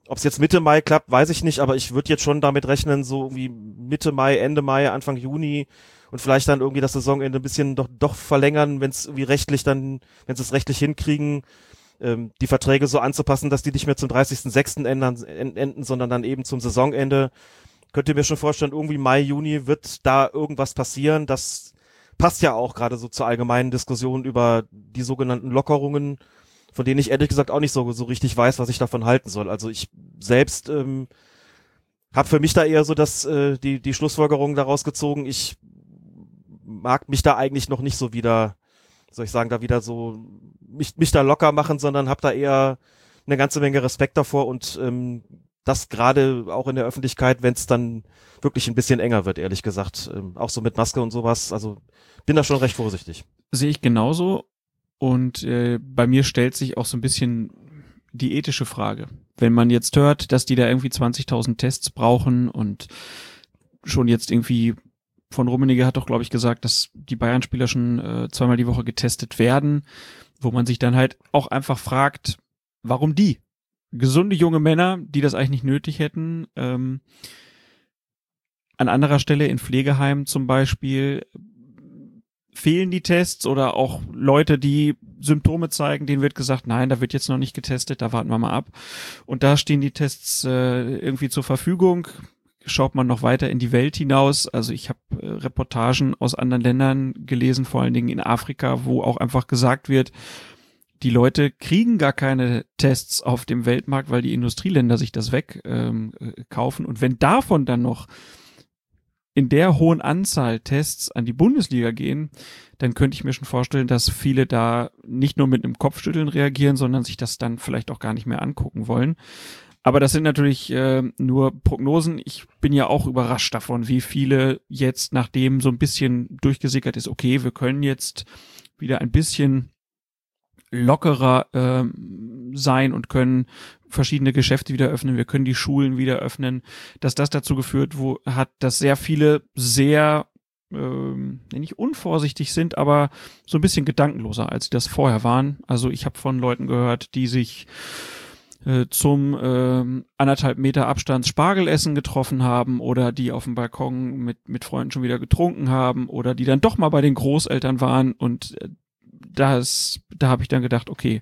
ob es jetzt Mitte Mai klappt, weiß ich nicht, aber ich würde jetzt schon damit rechnen, so irgendwie Mitte Mai, Ende Mai, Anfang Juni und vielleicht dann irgendwie das Saisonende ein bisschen doch, doch verlängern, wenn es irgendwie rechtlich dann, wenn sie es rechtlich hinkriegen, ähm, die Verträge so anzupassen, dass die nicht mehr zum 30.06. Ändern, enden, sondern dann eben zum Saisonende. Könnt ihr mir schon vorstellen, irgendwie Mai, Juni wird da irgendwas passieren. Das passt ja auch gerade so zur allgemeinen Diskussion über die sogenannten Lockerungen, von denen ich ehrlich gesagt auch nicht so, so richtig weiß, was ich davon halten soll. Also ich selbst ähm, habe für mich da eher so das, äh, die, die Schlussfolgerung daraus gezogen, ich mag mich da eigentlich noch nicht so wieder, soll ich sagen, da wieder so mich, mich da locker machen, sondern habe da eher eine ganze Menge Respekt davor und ähm, das gerade auch in der Öffentlichkeit, wenn es dann wirklich ein bisschen enger wird, ehrlich gesagt, ähm, auch so mit Maske und sowas. Also bin da schon recht vorsichtig. Sehe ich genauso. Und äh, bei mir stellt sich auch so ein bisschen die ethische Frage. Wenn man jetzt hört, dass die da irgendwie 20.000 Tests brauchen und schon jetzt irgendwie von Rummenigge hat doch, glaube ich, gesagt, dass die Bayern-Spieler schon äh, zweimal die Woche getestet werden, wo man sich dann halt auch einfach fragt, warum die? Gesunde junge Männer, die das eigentlich nicht nötig hätten. Ähm, an anderer Stelle in Pflegeheimen zum Beispiel fehlen die Tests oder auch Leute, die Symptome zeigen, denen wird gesagt, nein, da wird jetzt noch nicht getestet, da warten wir mal ab. Und da stehen die Tests äh, irgendwie zur Verfügung. Schaut man noch weiter in die Welt hinaus. Also ich habe äh, Reportagen aus anderen Ländern gelesen, vor allen Dingen in Afrika, wo auch einfach gesagt wird, die Leute kriegen gar keine Tests auf dem Weltmarkt, weil die Industrieländer sich das wegkaufen. Ähm, kaufen. Und wenn davon dann noch in der hohen Anzahl Tests an die Bundesliga gehen, dann könnte ich mir schon vorstellen, dass viele da nicht nur mit einem Kopfschütteln reagieren, sondern sich das dann vielleicht auch gar nicht mehr angucken wollen. Aber das sind natürlich äh, nur Prognosen. Ich bin ja auch überrascht davon, wie viele jetzt, nachdem so ein bisschen durchgesickert ist, okay, wir können jetzt wieder ein bisschen lockerer ähm, sein und können verschiedene Geschäfte wieder öffnen, wir können die Schulen wieder öffnen, dass das dazu geführt wo, hat, dass sehr viele sehr ähm, nicht unvorsichtig sind, aber so ein bisschen gedankenloser, als sie das vorher waren. Also ich habe von Leuten gehört, die sich äh, zum äh, anderthalb Meter Abstand Spargelessen getroffen haben oder die auf dem Balkon mit, mit Freunden schon wieder getrunken haben oder die dann doch mal bei den Großeltern waren und äh, das, da habe ich dann gedacht, okay,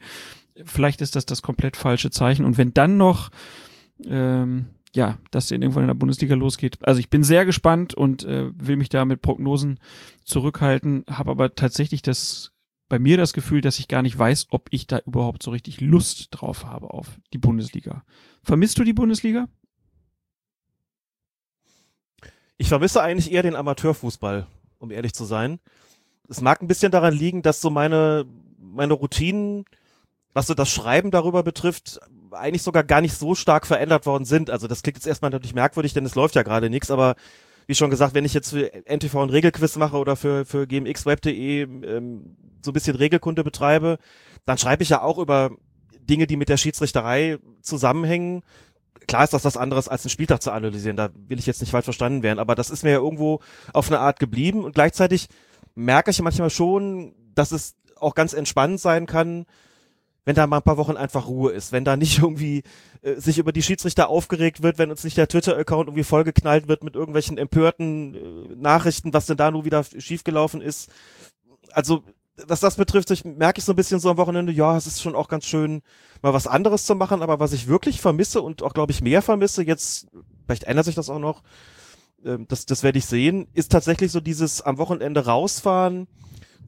vielleicht ist das das komplett falsche Zeichen. Und wenn dann noch, ähm, ja, dass in irgendwann in der Bundesliga losgeht. Also ich bin sehr gespannt und äh, will mich da mit Prognosen zurückhalten, habe aber tatsächlich das bei mir das Gefühl, dass ich gar nicht weiß, ob ich da überhaupt so richtig Lust drauf habe auf die Bundesliga. Vermisst du die Bundesliga? Ich vermisse eigentlich eher den Amateurfußball, um ehrlich zu sein es mag ein bisschen daran liegen, dass so meine, meine Routinen, was so das Schreiben darüber betrifft, eigentlich sogar gar nicht so stark verändert worden sind. Also das klingt jetzt erstmal natürlich merkwürdig, denn es läuft ja gerade nichts, aber wie schon gesagt, wenn ich jetzt für NTV ein Regelquiz mache oder für, für gmxweb.de ähm, so ein bisschen Regelkunde betreibe, dann schreibe ich ja auch über Dinge, die mit der Schiedsrichterei zusammenhängen. Klar ist das was anderes, als einen Spieltag zu analysieren, da will ich jetzt nicht falsch verstanden werden, aber das ist mir ja irgendwo auf eine Art geblieben und gleichzeitig merke ich manchmal schon, dass es auch ganz entspannend sein kann, wenn da mal ein paar Wochen einfach Ruhe ist, wenn da nicht irgendwie äh, sich über die Schiedsrichter aufgeregt wird, wenn uns nicht der Twitter-Account irgendwie vollgeknallt wird mit irgendwelchen empörten äh, Nachrichten, was denn da nur wieder schiefgelaufen ist. Also, was das betrifft, ich, merke ich so ein bisschen so am Wochenende, ja, es ist schon auch ganz schön, mal was anderes zu machen, aber was ich wirklich vermisse und auch, glaube ich, mehr vermisse, jetzt, vielleicht ändert sich das auch noch, ähm, das, das werde ich sehen, ist tatsächlich so dieses am Wochenende rausfahren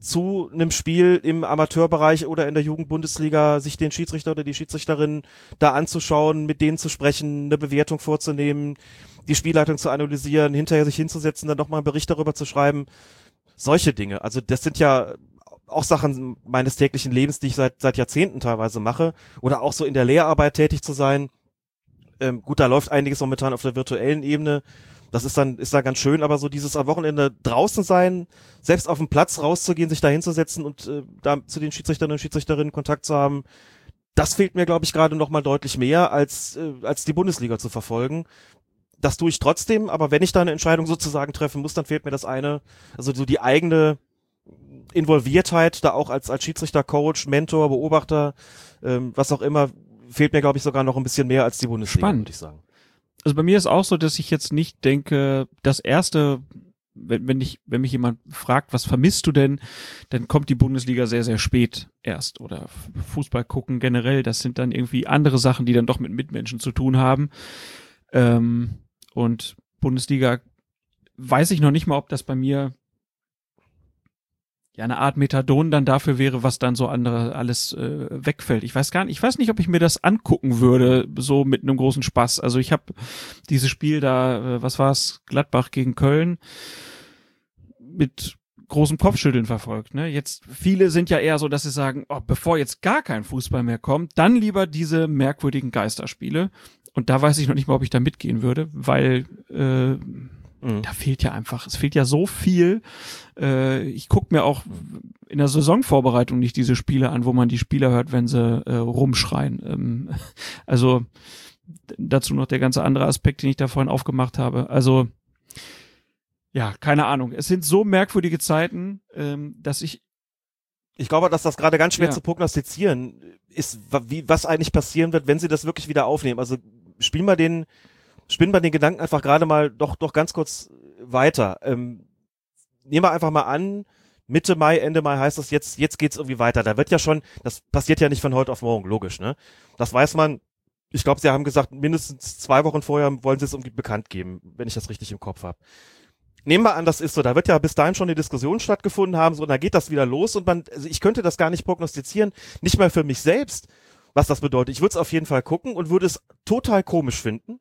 zu einem Spiel im Amateurbereich oder in der Jugendbundesliga, sich den Schiedsrichter oder die Schiedsrichterin da anzuschauen, mit denen zu sprechen, eine Bewertung vorzunehmen, die Spielleitung zu analysieren, hinterher sich hinzusetzen, dann nochmal einen Bericht darüber zu schreiben. Solche Dinge. Also das sind ja auch Sachen meines täglichen Lebens, die ich seit, seit Jahrzehnten teilweise mache. Oder auch so in der Lehrarbeit tätig zu sein. Ähm, gut, da läuft einiges momentan auf der virtuellen Ebene. Das ist dann, ist da ganz schön, aber so dieses am Wochenende draußen sein, selbst auf dem Platz rauszugehen, sich da hinzusetzen und äh, da zu den Schiedsrichterinnen und Schiedsrichterinnen Kontakt zu haben, das fehlt mir, glaube ich, gerade noch mal deutlich mehr, als, äh, als die Bundesliga zu verfolgen. Das tue ich trotzdem, aber wenn ich da eine Entscheidung sozusagen treffen muss, dann fehlt mir das eine, also so die eigene Involviertheit, da auch als, als Schiedsrichter, Coach, Mentor, Beobachter, ähm, was auch immer, fehlt mir, glaube ich, sogar noch ein bisschen mehr als die Bundesliga, Spannend. würde ich sagen also bei mir ist auch so, dass ich jetzt nicht denke, das erste, wenn, wenn ich, wenn mich jemand fragt, was vermisst du denn, dann kommt die Bundesliga sehr, sehr spät erst. Oder Fußball gucken generell, das sind dann irgendwie andere Sachen, die dann doch mit Mitmenschen zu tun haben. Ähm, und Bundesliga weiß ich noch nicht mal, ob das bei mir ja eine Art Methadon dann dafür wäre, was dann so andere alles äh, wegfällt. Ich weiß gar nicht, ich weiß nicht, ob ich mir das angucken würde, so mit einem großen Spaß. Also ich habe dieses Spiel da, äh, was war's, Gladbach gegen Köln mit großem Kopfschütteln verfolgt. Ne? Jetzt viele sind ja eher so, dass sie sagen, oh, bevor jetzt gar kein Fußball mehr kommt, dann lieber diese merkwürdigen Geisterspiele. Und da weiß ich noch nicht mal, ob ich da mitgehen würde, weil äh, Mhm. Da fehlt ja einfach, es fehlt ja so viel. Äh, ich gucke mir auch in der Saisonvorbereitung nicht diese Spiele an, wo man die Spieler hört, wenn sie äh, rumschreien. Ähm, also dazu noch der ganze andere Aspekt, den ich da vorhin aufgemacht habe. Also ja, keine Ahnung. Es sind so merkwürdige Zeiten, ähm, dass ich ich glaube, dass das gerade ganz schwer ja. zu prognostizieren ist, wie, was eigentlich passieren wird, wenn sie das wirklich wieder aufnehmen. Also spielen wir den spinnen wir den Gedanken einfach gerade mal doch, doch ganz kurz weiter. Ähm, nehmen wir einfach mal an, Mitte Mai, Ende Mai heißt das jetzt, jetzt geht's irgendwie weiter. Da wird ja schon, das passiert ja nicht von heute auf morgen, logisch, ne? Das weiß man. Ich glaube, sie haben gesagt, mindestens zwei Wochen vorher wollen sie es irgendwie bekannt geben, wenn ich das richtig im Kopf habe. Nehmen wir an, das ist so, da wird ja bis dahin schon eine Diskussion stattgefunden haben, so, und dann geht das wieder los und man, also ich könnte das gar nicht prognostizieren, nicht mal für mich selbst, was das bedeutet. Ich würde es auf jeden Fall gucken und würde es total komisch finden,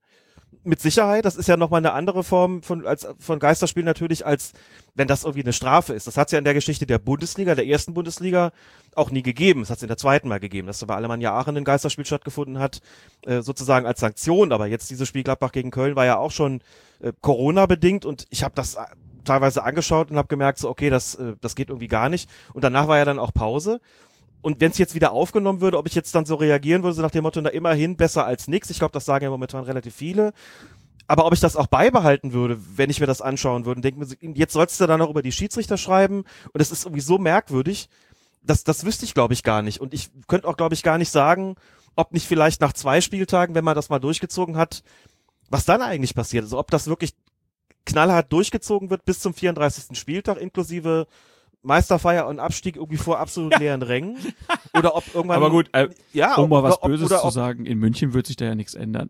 mit Sicherheit, das ist ja nochmal eine andere Form von, als, von Geisterspiel natürlich, als wenn das irgendwie eine Strafe ist. Das hat es ja in der Geschichte der Bundesliga, der ersten Bundesliga, auch nie gegeben. Das hat es in der zweiten Mal gegeben, dass bei Alemannia Aachen ein Geisterspiel stattgefunden hat, äh, sozusagen als Sanktion. Aber jetzt dieses Spiel Gladbach gegen Köln war ja auch schon äh, Corona-bedingt und ich habe das äh, teilweise angeschaut und habe gemerkt, so okay, das, äh, das geht irgendwie gar nicht. Und danach war ja dann auch Pause und wenn es jetzt wieder aufgenommen würde, ob ich jetzt dann so reagieren würde, so nach dem Motto, na immerhin besser als nix. Ich glaube, das sagen ja momentan relativ viele. Aber ob ich das auch beibehalten würde, wenn ich mir das anschauen würde, denke mir, jetzt sollst du dann noch über die Schiedsrichter schreiben und es ist irgendwie so merkwürdig, das, das wüsste ich, glaube ich, gar nicht. Und ich könnte auch, glaube ich, gar nicht sagen, ob nicht vielleicht nach zwei Spieltagen, wenn man das mal durchgezogen hat, was dann eigentlich passiert. Also ob das wirklich knallhart durchgezogen wird bis zum 34. Spieltag, inklusive Meisterfeier und Abstieg irgendwie vor absolut leeren Rängen. Oder ob irgendwann. Aber gut, äh, ja, um mal was ob, Böses zu sagen, in München wird sich da ja nichts ändern.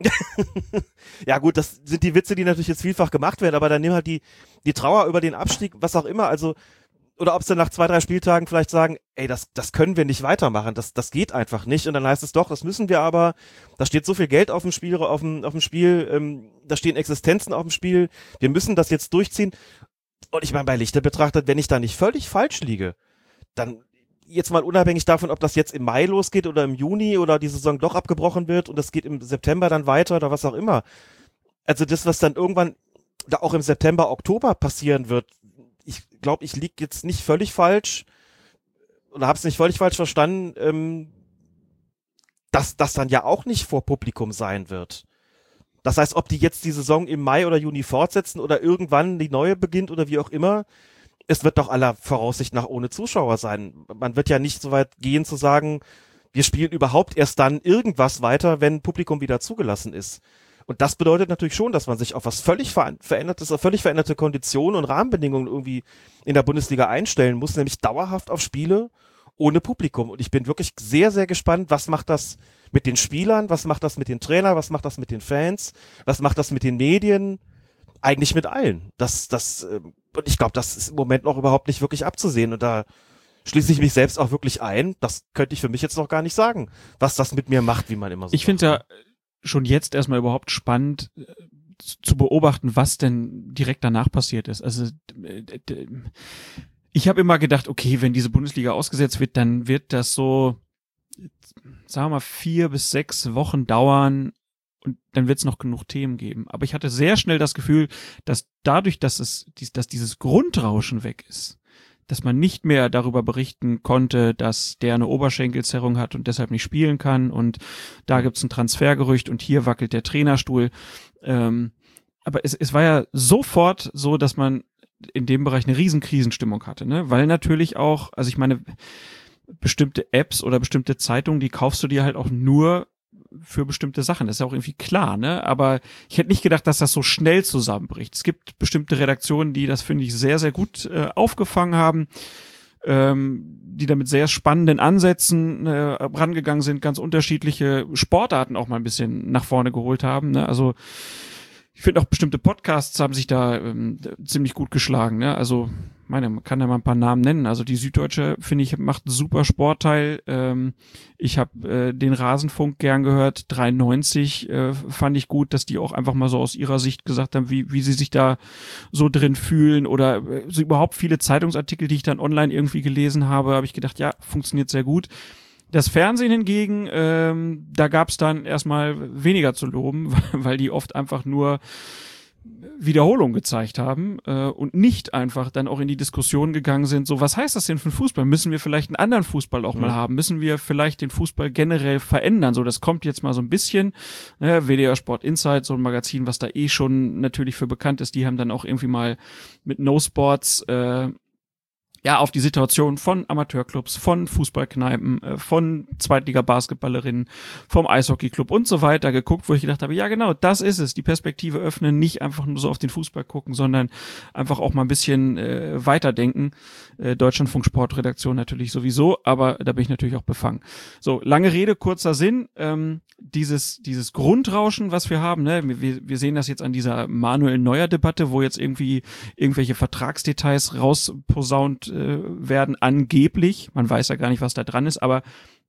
ja gut, das sind die Witze, die natürlich jetzt vielfach gemacht werden, aber dann nimm halt die, die Trauer über den Abstieg, was auch immer, also, oder ob sie nach zwei, drei Spieltagen vielleicht sagen, ey, das, das können wir nicht weitermachen, das, das geht einfach nicht. Und dann heißt es doch, das müssen wir aber, da steht so viel Geld auf dem Spiel, auf dem, auf dem Spiel, ähm, da stehen Existenzen auf dem Spiel, wir müssen das jetzt durchziehen. Und ich meine, bei Lichte betrachtet, wenn ich da nicht völlig falsch liege, dann jetzt mal unabhängig davon, ob das jetzt im Mai losgeht oder im Juni oder die Saison doch abgebrochen wird und es geht im September dann weiter oder was auch immer. Also das, was dann irgendwann da auch im September, Oktober passieren wird, ich glaube, ich lieg jetzt nicht völlig falsch oder habe es nicht völlig falsch verstanden, ähm, dass das dann ja auch nicht vor Publikum sein wird. Das heißt, ob die jetzt die Saison im Mai oder Juni fortsetzen oder irgendwann die neue beginnt oder wie auch immer, es wird doch aller Voraussicht nach ohne Zuschauer sein. Man wird ja nicht so weit gehen zu sagen, wir spielen überhaupt erst dann irgendwas weiter, wenn Publikum wieder zugelassen ist. Und das bedeutet natürlich schon, dass man sich auf was völlig verändertes, auf völlig veränderte Konditionen und Rahmenbedingungen irgendwie in der Bundesliga einstellen muss, nämlich dauerhaft auf Spiele ohne Publikum. Und ich bin wirklich sehr, sehr gespannt, was macht das mit den Spielern, was macht das mit den Trainern, was macht das mit den Fans, was macht das mit den Medien, eigentlich mit allen. Das, das, ähm, und ich glaube, das ist im Moment noch überhaupt nicht wirklich abzusehen. Und da schließe ich mich selbst auch wirklich ein. Das könnte ich für mich jetzt noch gar nicht sagen, was das mit mir macht, wie man immer so Ich finde ja schon jetzt erstmal überhaupt spannend äh, zu beobachten, was denn direkt danach passiert ist. Also ich habe immer gedacht, okay, wenn diese Bundesliga ausgesetzt wird, dann wird das so, sagen wir mal, vier bis sechs Wochen dauern und dann wird es noch genug Themen geben. Aber ich hatte sehr schnell das Gefühl, dass dadurch, dass es, dass dieses Grundrauschen weg ist, dass man nicht mehr darüber berichten konnte, dass der eine Oberschenkelzerrung hat und deshalb nicht spielen kann und da gibt's ein Transfergerücht und hier wackelt der Trainerstuhl. Ähm, aber es, es war ja sofort so, dass man in dem Bereich eine riesen Krisenstimmung hatte, ne? Weil natürlich auch, also ich meine, bestimmte Apps oder bestimmte Zeitungen, die kaufst du dir halt auch nur, für bestimmte Sachen. Das ist ja auch irgendwie klar, ne? Aber ich hätte nicht gedacht, dass das so schnell zusammenbricht. Es gibt bestimmte Redaktionen, die das, finde ich, sehr, sehr gut äh, aufgefangen haben, ähm, die da mit sehr spannenden Ansätzen äh, rangegangen sind, ganz unterschiedliche Sportarten auch mal ein bisschen nach vorne geholt haben. Ne? Also ich finde auch bestimmte Podcasts haben sich da ähm, ziemlich gut geschlagen. Ne? Also meine, man kann ja mal ein paar Namen nennen. Also die Süddeutsche, finde ich, macht einen super Sportteil. Ähm, ich habe äh, den Rasenfunk gern gehört. 93 äh, fand ich gut, dass die auch einfach mal so aus ihrer Sicht gesagt haben, wie, wie sie sich da so drin fühlen. Oder äh, so überhaupt viele Zeitungsartikel, die ich dann online irgendwie gelesen habe, habe ich gedacht, ja, funktioniert sehr gut. Das Fernsehen hingegen, ähm, da gab es dann erstmal weniger zu loben, weil die oft einfach nur Wiederholung gezeigt haben äh, und nicht einfach dann auch in die Diskussion gegangen sind, so was heißt das denn für Fußball? Müssen wir vielleicht einen anderen Fußball auch mal haben? Müssen wir vielleicht den Fußball generell verändern? So, das kommt jetzt mal so ein bisschen. Ne, WDR Sport Insight, so ein Magazin, was da eh schon natürlich für bekannt ist, die haben dann auch irgendwie mal mit No Sports äh, ja, auf die Situation von Amateurclubs, von Fußballkneipen, äh, von Zweitliga-Basketballerinnen, vom Eishockeyclub und so weiter geguckt, wo ich gedacht habe, ja genau, das ist es, die Perspektive öffnen, nicht einfach nur so auf den Fußball gucken, sondern einfach auch mal ein bisschen äh, weiterdenken. Äh, Deutschlandfunk Sportredaktion natürlich sowieso, aber da bin ich natürlich auch befangen. So, lange Rede, kurzer Sinn. Ähm, dieses, dieses Grundrauschen, was wir haben, ne, wir, wir sehen das jetzt an dieser Manuel Neuer Debatte, wo jetzt irgendwie irgendwelche Vertragsdetails rausposaunt äh, werden, angeblich. Man weiß ja gar nicht, was da dran ist, aber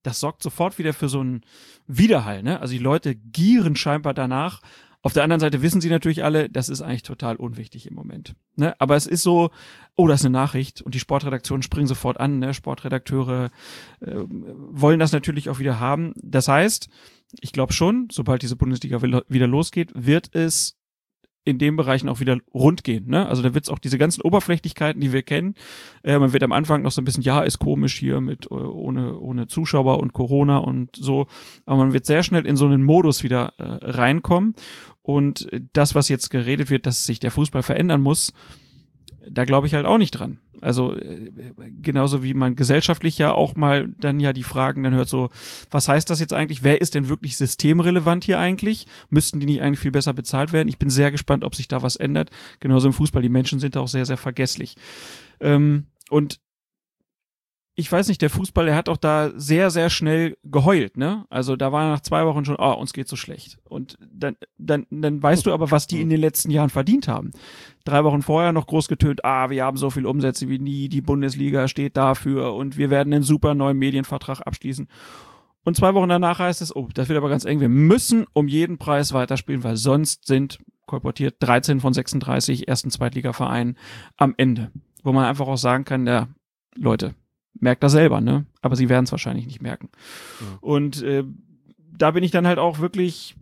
das sorgt sofort wieder für so einen Widerhall. Ne? Also die Leute gieren scheinbar danach. Auf der anderen Seite wissen sie natürlich alle, das ist eigentlich total unwichtig im Moment. Ne? Aber es ist so, oh, das ist eine Nachricht und die Sportredaktionen springen sofort an. Ne? Sportredakteure äh, wollen das natürlich auch wieder haben. Das heißt, ich glaube schon, sobald diese Bundesliga wieder losgeht, wird es in den Bereichen auch wieder rund gehen. Ne? Also da wird es auch diese ganzen Oberflächlichkeiten, die wir kennen. Äh, man wird am Anfang noch so ein bisschen, ja, ist komisch hier mit äh, ohne ohne Zuschauer und Corona und so, aber man wird sehr schnell in so einen Modus wieder äh, reinkommen. Und das, was jetzt geredet wird, dass sich der Fußball verändern muss, da glaube ich halt auch nicht dran. Also äh, genauso wie man gesellschaftlich ja auch mal dann ja die Fragen dann hört so, was heißt das jetzt eigentlich? Wer ist denn wirklich systemrelevant hier eigentlich? Müssten die nicht eigentlich viel besser bezahlt werden? Ich bin sehr gespannt, ob sich da was ändert. Genauso im Fußball. Die Menschen sind da auch sehr, sehr vergesslich. Ähm, und ich weiß nicht, der Fußball, der hat auch da sehr, sehr schnell geheult, ne? Also da war nach zwei Wochen schon, oh, uns geht so schlecht. Und dann, dann, dann weißt du aber, was die in den letzten Jahren verdient haben. Drei Wochen vorher noch groß getönt, ah, wir haben so viel Umsätze wie nie, die Bundesliga steht dafür und wir werden einen super neuen Medienvertrag abschließen. Und zwei Wochen danach heißt es, oh, das wird aber ganz eng, wir müssen um jeden Preis weiterspielen, weil sonst sind kolportiert 13 von 36 ersten Zweitligavereinen am Ende. Wo man einfach auch sagen kann, ja, Leute, merkt das selber, ne? Aber sie werden es wahrscheinlich nicht merken. Ja. Und äh, da bin ich dann halt auch wirklich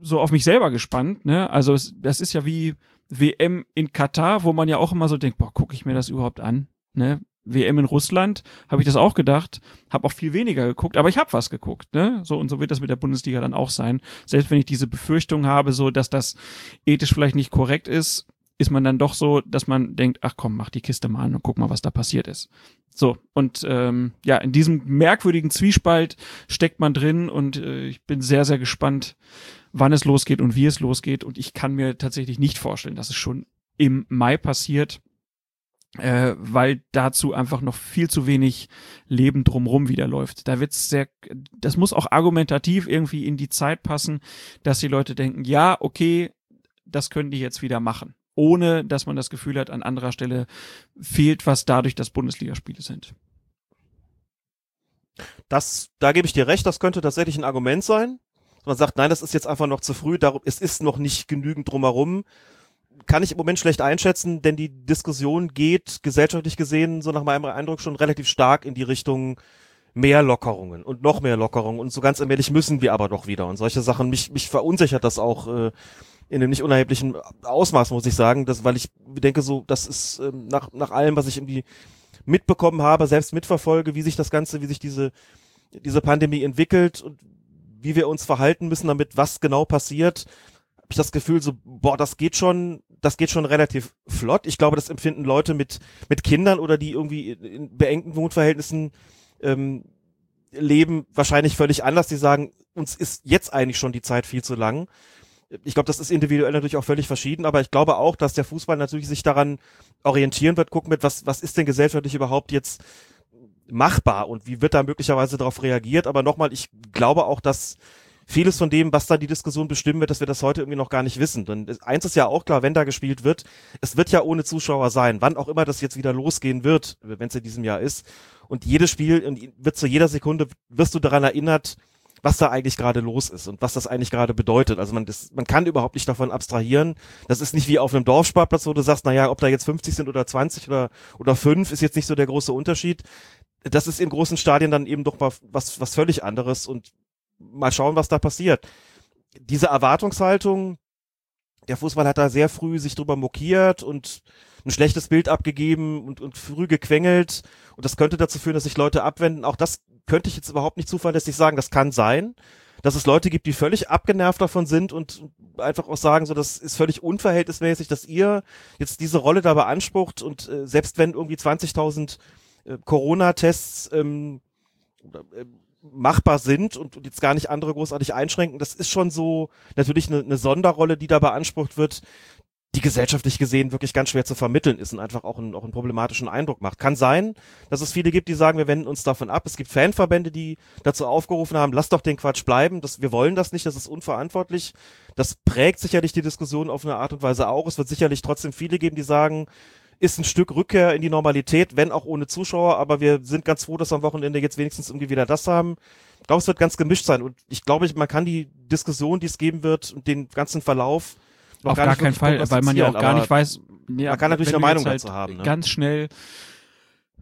so auf mich selber gespannt, ne? Also es, das ist ja wie WM in Katar, wo man ja auch immer so denkt, boah, gucke ich mir das überhaupt an, ne? WM in Russland, habe ich das auch gedacht, habe auch viel weniger geguckt, aber ich habe was geguckt, ne? So und so wird das mit der Bundesliga dann auch sein. Selbst wenn ich diese Befürchtung habe, so dass das ethisch vielleicht nicht korrekt ist, ist man dann doch so, dass man denkt, ach komm, mach die Kiste mal an und guck mal, was da passiert ist. So, und ähm, ja, in diesem merkwürdigen Zwiespalt steckt man drin und äh, ich bin sehr, sehr gespannt, wann es losgeht und wie es losgeht. Und ich kann mir tatsächlich nicht vorstellen, dass es schon im Mai passiert, äh, weil dazu einfach noch viel zu wenig Leben drumrum wieder läuft. Da wird's sehr, das muss auch argumentativ irgendwie in die Zeit passen, dass die Leute denken, ja, okay, das können die jetzt wieder machen ohne dass man das Gefühl hat, an anderer Stelle fehlt was dadurch, dass Bundesligaspiele sind. Das, da gebe ich dir recht, das könnte tatsächlich ein Argument sein. Man sagt, nein, das ist jetzt einfach noch zu früh, darum, es ist noch nicht genügend drumherum. Kann ich im Moment schlecht einschätzen, denn die Diskussion geht gesellschaftlich gesehen, so nach meinem Eindruck, schon relativ stark in die Richtung mehr Lockerungen und noch mehr Lockerungen und so ganz allmählich müssen wir aber doch wieder und solche Sachen. Mich, mich verunsichert das auch äh, in einem nicht unerheblichen Ausmaß, muss ich sagen, das, weil ich denke so, das ist ähm, nach, nach allem, was ich irgendwie mitbekommen habe, selbst mitverfolge, wie sich das Ganze, wie sich diese, diese Pandemie entwickelt und wie wir uns verhalten müssen damit, was genau passiert, habe ich das Gefühl so, boah, das geht schon, das geht schon relativ flott. Ich glaube, das empfinden Leute mit, mit Kindern oder die irgendwie in beengten Wohnverhältnissen ähm, leben wahrscheinlich völlig anders. Die sagen, uns ist jetzt eigentlich schon die Zeit viel zu lang. Ich glaube, das ist individuell natürlich auch völlig verschieden, aber ich glaube auch, dass der Fußball natürlich sich daran orientieren wird, gucken wird, was, was ist denn gesellschaftlich überhaupt jetzt machbar und wie wird da möglicherweise darauf reagiert. Aber nochmal, ich glaube auch, dass vieles von dem, was da die Diskussion bestimmen wird, dass wir das heute irgendwie noch gar nicht wissen. Denn eins ist ja auch klar, wenn da gespielt wird, es wird ja ohne Zuschauer sein, wann auch immer das jetzt wieder losgehen wird, wenn es in diesem Jahr ist. Und jedes Spiel wird zu jeder Sekunde, wirst du daran erinnert, was da eigentlich gerade los ist und was das eigentlich gerade bedeutet. Also man, das, man kann überhaupt nicht davon abstrahieren. Das ist nicht wie auf einem Dorfsparplatz, wo du sagst, naja, ob da jetzt 50 sind oder 20 oder, oder 5, ist jetzt nicht so der große Unterschied. Das ist in großen Stadien dann eben doch mal was, was völlig anderes und mal schauen, was da passiert. Diese Erwartungshaltung, der Fußball hat da sehr früh sich drüber mokiert und ein schlechtes Bild abgegeben und, und früh gequengelt. Und das könnte dazu führen, dass sich Leute abwenden. Auch das könnte ich jetzt überhaupt nicht zuverlässig sagen. Das kann sein, dass es Leute gibt, die völlig abgenervt davon sind und einfach auch sagen, so, das ist völlig unverhältnismäßig, dass ihr jetzt diese Rolle da beansprucht und äh, selbst wenn irgendwie 20.000 äh, Corona-Tests ähm, äh, machbar sind und, und jetzt gar nicht andere großartig einschränken, das ist schon so natürlich eine, eine Sonderrolle, die da beansprucht wird, die gesellschaftlich gesehen wirklich ganz schwer zu vermitteln ist und einfach auch einen, auch einen problematischen Eindruck macht. Kann sein, dass es viele gibt, die sagen, wir wenden uns davon ab. Es gibt Fanverbände, die dazu aufgerufen haben, lasst doch den Quatsch bleiben, das, wir wollen das nicht, das ist unverantwortlich. Das prägt sicherlich die Diskussion auf eine Art und Weise auch. Es wird sicherlich trotzdem viele geben, die sagen, ist ein Stück Rückkehr in die Normalität, wenn auch ohne Zuschauer, aber wir sind ganz froh, dass wir am Wochenende jetzt wenigstens irgendwie wieder das haben. Ich glaube, es wird ganz gemischt sein und ich glaube, man kann die Diskussion, die es geben wird und den ganzen Verlauf auf gar, gar keinen Fall, weil man ja auch gar nicht weiß. Ja, man kann natürlich eine Meinung halt dazu haben. Ne? Ganz schnell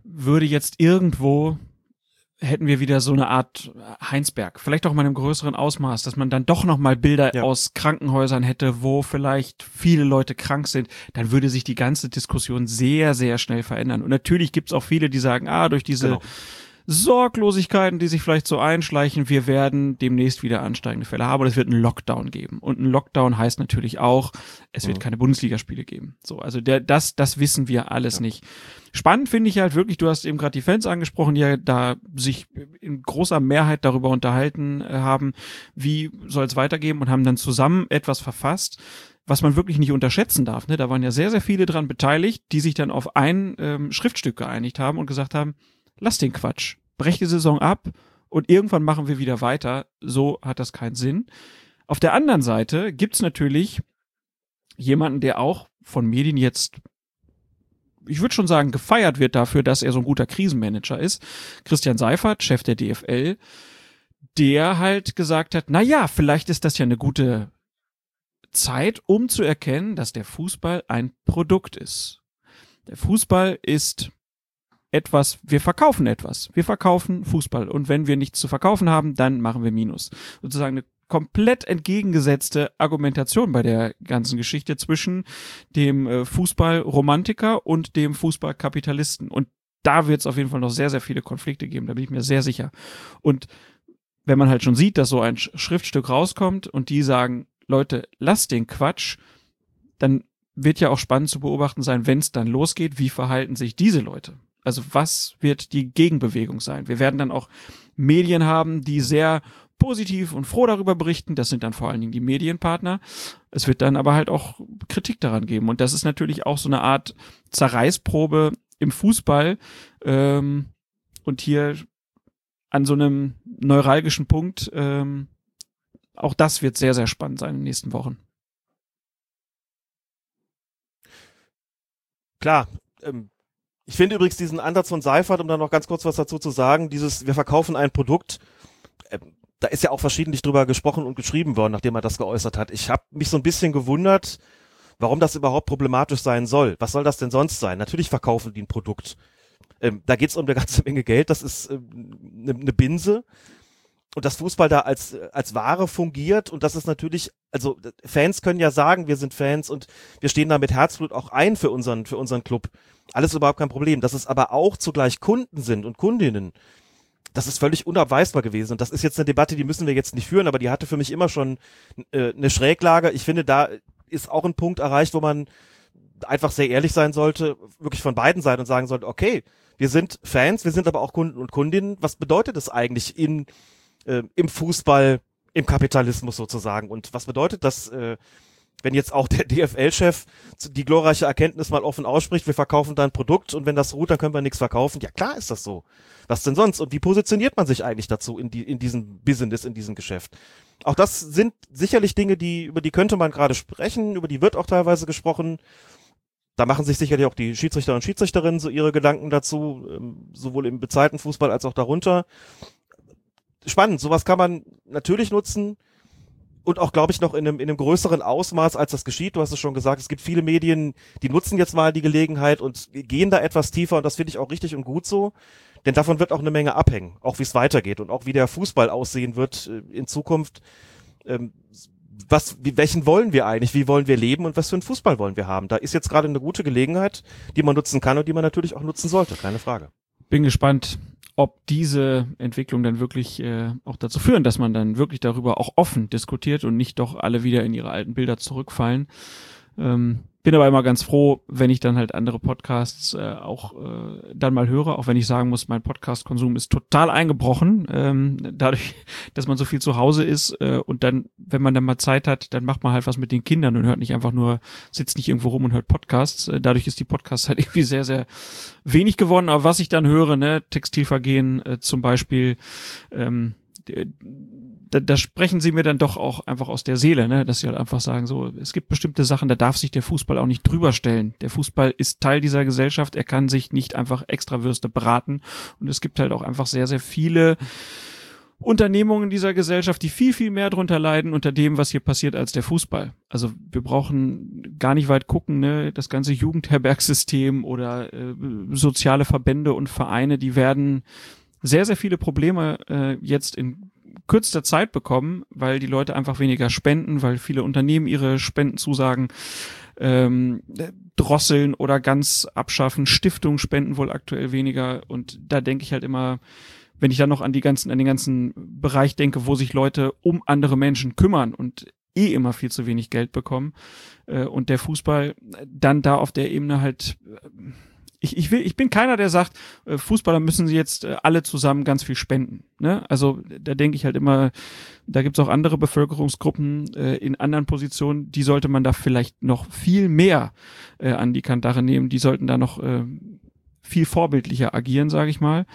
würde jetzt irgendwo hätten wir wieder so eine Art Heinsberg, vielleicht auch mal in einem größeren Ausmaß, dass man dann doch noch mal Bilder ja. aus Krankenhäusern hätte, wo vielleicht viele Leute krank sind, dann würde sich die ganze Diskussion sehr, sehr schnell verändern. Und natürlich gibt's auch viele, die sagen, ah, durch diese genau. Sorglosigkeiten, die sich vielleicht so einschleichen, wir werden demnächst wieder ansteigende Fälle haben und es wird einen Lockdown geben. Und ein Lockdown heißt natürlich auch, es wird mhm. keine Bundesligaspiele geben. So, also der, das, das wissen wir alles ja. nicht. Spannend finde ich halt wirklich, du hast eben gerade die Fans angesprochen, die ja da sich in großer Mehrheit darüber unterhalten äh, haben, wie soll es weitergehen und haben dann zusammen etwas verfasst, was man wirklich nicht unterschätzen darf. Ne? Da waren ja sehr, sehr viele dran beteiligt, die sich dann auf ein ähm, Schriftstück geeinigt haben und gesagt haben, lass den Quatsch, brech die Saison ab und irgendwann machen wir wieder weiter. So hat das keinen Sinn. Auf der anderen Seite gibt's natürlich jemanden, der auch von Medien jetzt ich würde schon sagen, gefeiert wird dafür, dass er so ein guter Krisenmanager ist. Christian Seifert, Chef der DFL, der halt gesagt hat, na ja, vielleicht ist das ja eine gute Zeit, um zu erkennen, dass der Fußball ein Produkt ist. Der Fußball ist etwas, wir verkaufen etwas. Wir verkaufen Fußball. Und wenn wir nichts zu verkaufen haben, dann machen wir Minus. Sozusagen eine komplett entgegengesetzte Argumentation bei der ganzen Geschichte zwischen dem äh, Fußballromantiker und dem Fußballkapitalisten. Und da wird es auf jeden Fall noch sehr, sehr viele Konflikte geben, da bin ich mir sehr sicher. Und wenn man halt schon sieht, dass so ein Schriftstück rauskommt und die sagen, Leute, lasst den Quatsch, dann wird ja auch spannend zu beobachten sein, wenn es dann losgeht, wie verhalten sich diese Leute? Also was wird die Gegenbewegung sein? Wir werden dann auch Medien haben, die sehr positiv und froh darüber berichten. Das sind dann vor allen Dingen die Medienpartner. Es wird dann aber halt auch Kritik daran geben. Und das ist natürlich auch so eine Art Zerreißprobe im Fußball. Ähm, und hier an so einem neuralgischen Punkt. Ähm, auch das wird sehr, sehr spannend sein in den nächsten Wochen. Klar, ähm, ich finde übrigens diesen Ansatz von Seifert, um da noch ganz kurz was dazu zu sagen, dieses, wir verkaufen ein Produkt, äh, da ist ja auch verschiedentlich drüber gesprochen und geschrieben worden, nachdem er das geäußert hat. Ich habe mich so ein bisschen gewundert, warum das überhaupt problematisch sein soll. Was soll das denn sonst sein? Natürlich verkaufen die ein Produkt. Ähm, da geht's um eine ganze Menge Geld, das ist eine ähm, ne, ne Binse und das Fußball da als, als Ware fungiert und das ist natürlich, also Fans können ja sagen, wir sind Fans und wir stehen da mit Herzblut auch ein für unseren, für unseren Club. Alles überhaupt kein Problem. Dass es aber auch zugleich Kunden sind und Kundinnen, das ist völlig unabweisbar gewesen. Und das ist jetzt eine Debatte, die müssen wir jetzt nicht führen, aber die hatte für mich immer schon äh, eine Schräglage. Ich finde, da ist auch ein Punkt erreicht, wo man einfach sehr ehrlich sein sollte, wirklich von beiden Seiten und sagen sollte, okay, wir sind Fans, wir sind aber auch Kunden und Kundinnen. Was bedeutet es eigentlich in äh, im Fußball im Kapitalismus sozusagen. Und was bedeutet das, äh, wenn jetzt auch der DFL-Chef die glorreiche Erkenntnis mal offen ausspricht, wir verkaufen da ein Produkt und wenn das ruht, dann können wir nichts verkaufen. Ja, klar ist das so. Was denn sonst? Und wie positioniert man sich eigentlich dazu in, die, in diesem Business, in diesem Geschäft? Auch das sind sicherlich Dinge, die, über die könnte man gerade sprechen, über die wird auch teilweise gesprochen. Da machen sich sicherlich auch die Schiedsrichter und Schiedsrichterinnen so ihre Gedanken dazu, ähm, sowohl im bezahlten Fußball als auch darunter. Spannend, sowas kann man natürlich nutzen und auch, glaube ich, noch in einem, in einem größeren Ausmaß, als das geschieht. Du hast es schon gesagt, es gibt viele Medien, die nutzen jetzt mal die Gelegenheit und gehen da etwas tiefer und das finde ich auch richtig und gut so. Denn davon wird auch eine Menge abhängen, auch wie es weitergeht und auch wie der Fußball aussehen wird äh, in Zukunft. Ähm, was, welchen wollen wir eigentlich? Wie wollen wir leben und was für einen Fußball wollen wir haben? Da ist jetzt gerade eine gute Gelegenheit, die man nutzen kann und die man natürlich auch nutzen sollte, keine Frage. Bin gespannt, ob diese Entwicklung dann wirklich äh, auch dazu führen, dass man dann wirklich darüber auch offen diskutiert und nicht doch alle wieder in ihre alten Bilder zurückfallen. Ähm, bin aber immer ganz froh, wenn ich dann halt andere Podcasts äh, auch äh, dann mal höre, auch wenn ich sagen muss, mein Podcast-Konsum ist total eingebrochen, ähm, dadurch, dass man so viel zu Hause ist äh, und dann, wenn man dann mal Zeit hat, dann macht man halt was mit den Kindern und hört nicht einfach nur, sitzt nicht irgendwo rum und hört Podcasts. Äh, dadurch ist die Podcast halt irgendwie sehr, sehr wenig geworden. Aber was ich dann höre, ne, Textilvergehen äh, zum Beispiel, ähm, da, da sprechen sie mir dann doch auch einfach aus der Seele, ne? dass sie halt einfach sagen, so, es gibt bestimmte Sachen, da darf sich der Fußball auch nicht drüber stellen. Der Fußball ist Teil dieser Gesellschaft, er kann sich nicht einfach extra Würste braten. Und es gibt halt auch einfach sehr, sehr viele Unternehmungen dieser Gesellschaft, die viel, viel mehr drunter leiden unter dem, was hier passiert, als der Fußball. Also wir brauchen gar nicht weit gucken, ne? Das ganze Jugendherbergssystem oder äh, soziale Verbände und Vereine, die werden sehr, sehr viele Probleme äh, jetzt in kürzester Zeit bekommen, weil die Leute einfach weniger spenden, weil viele Unternehmen ihre Spendenzusagen ähm, drosseln oder ganz abschaffen. Stiftungen spenden wohl aktuell weniger. Und da denke ich halt immer, wenn ich dann noch an die ganzen, an den ganzen Bereich denke, wo sich Leute um andere Menschen kümmern und eh immer viel zu wenig Geld bekommen äh, und der Fußball dann da auf der Ebene halt äh, ich, ich, will, ich bin keiner, der sagt, äh, Fußballer müssen sie jetzt äh, alle zusammen ganz viel spenden. Ne? Also da denke ich halt immer, da gibt's auch andere Bevölkerungsgruppen äh, in anderen Positionen, die sollte man da vielleicht noch viel mehr äh, an die Kandare nehmen. Die sollten da noch äh, viel vorbildlicher agieren, sage ich mal.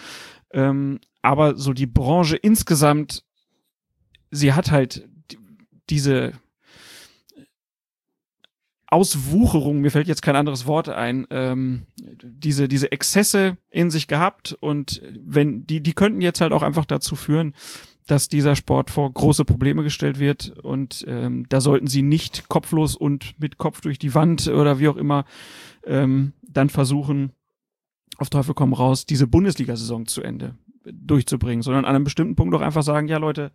Ähm, aber so die Branche insgesamt, sie hat halt diese Auswucherung, mir fällt jetzt kein anderes Wort ein, ähm, diese, diese Exzesse in sich gehabt und wenn, die, die könnten jetzt halt auch einfach dazu führen, dass dieser Sport vor große Probleme gestellt wird und ähm, da sollten sie nicht kopflos und mit Kopf durch die Wand oder wie auch immer ähm, dann versuchen, auf Teufel komm raus, diese Bundesliga-Saison zu Ende durchzubringen, sondern an einem bestimmten Punkt auch einfach sagen, ja Leute,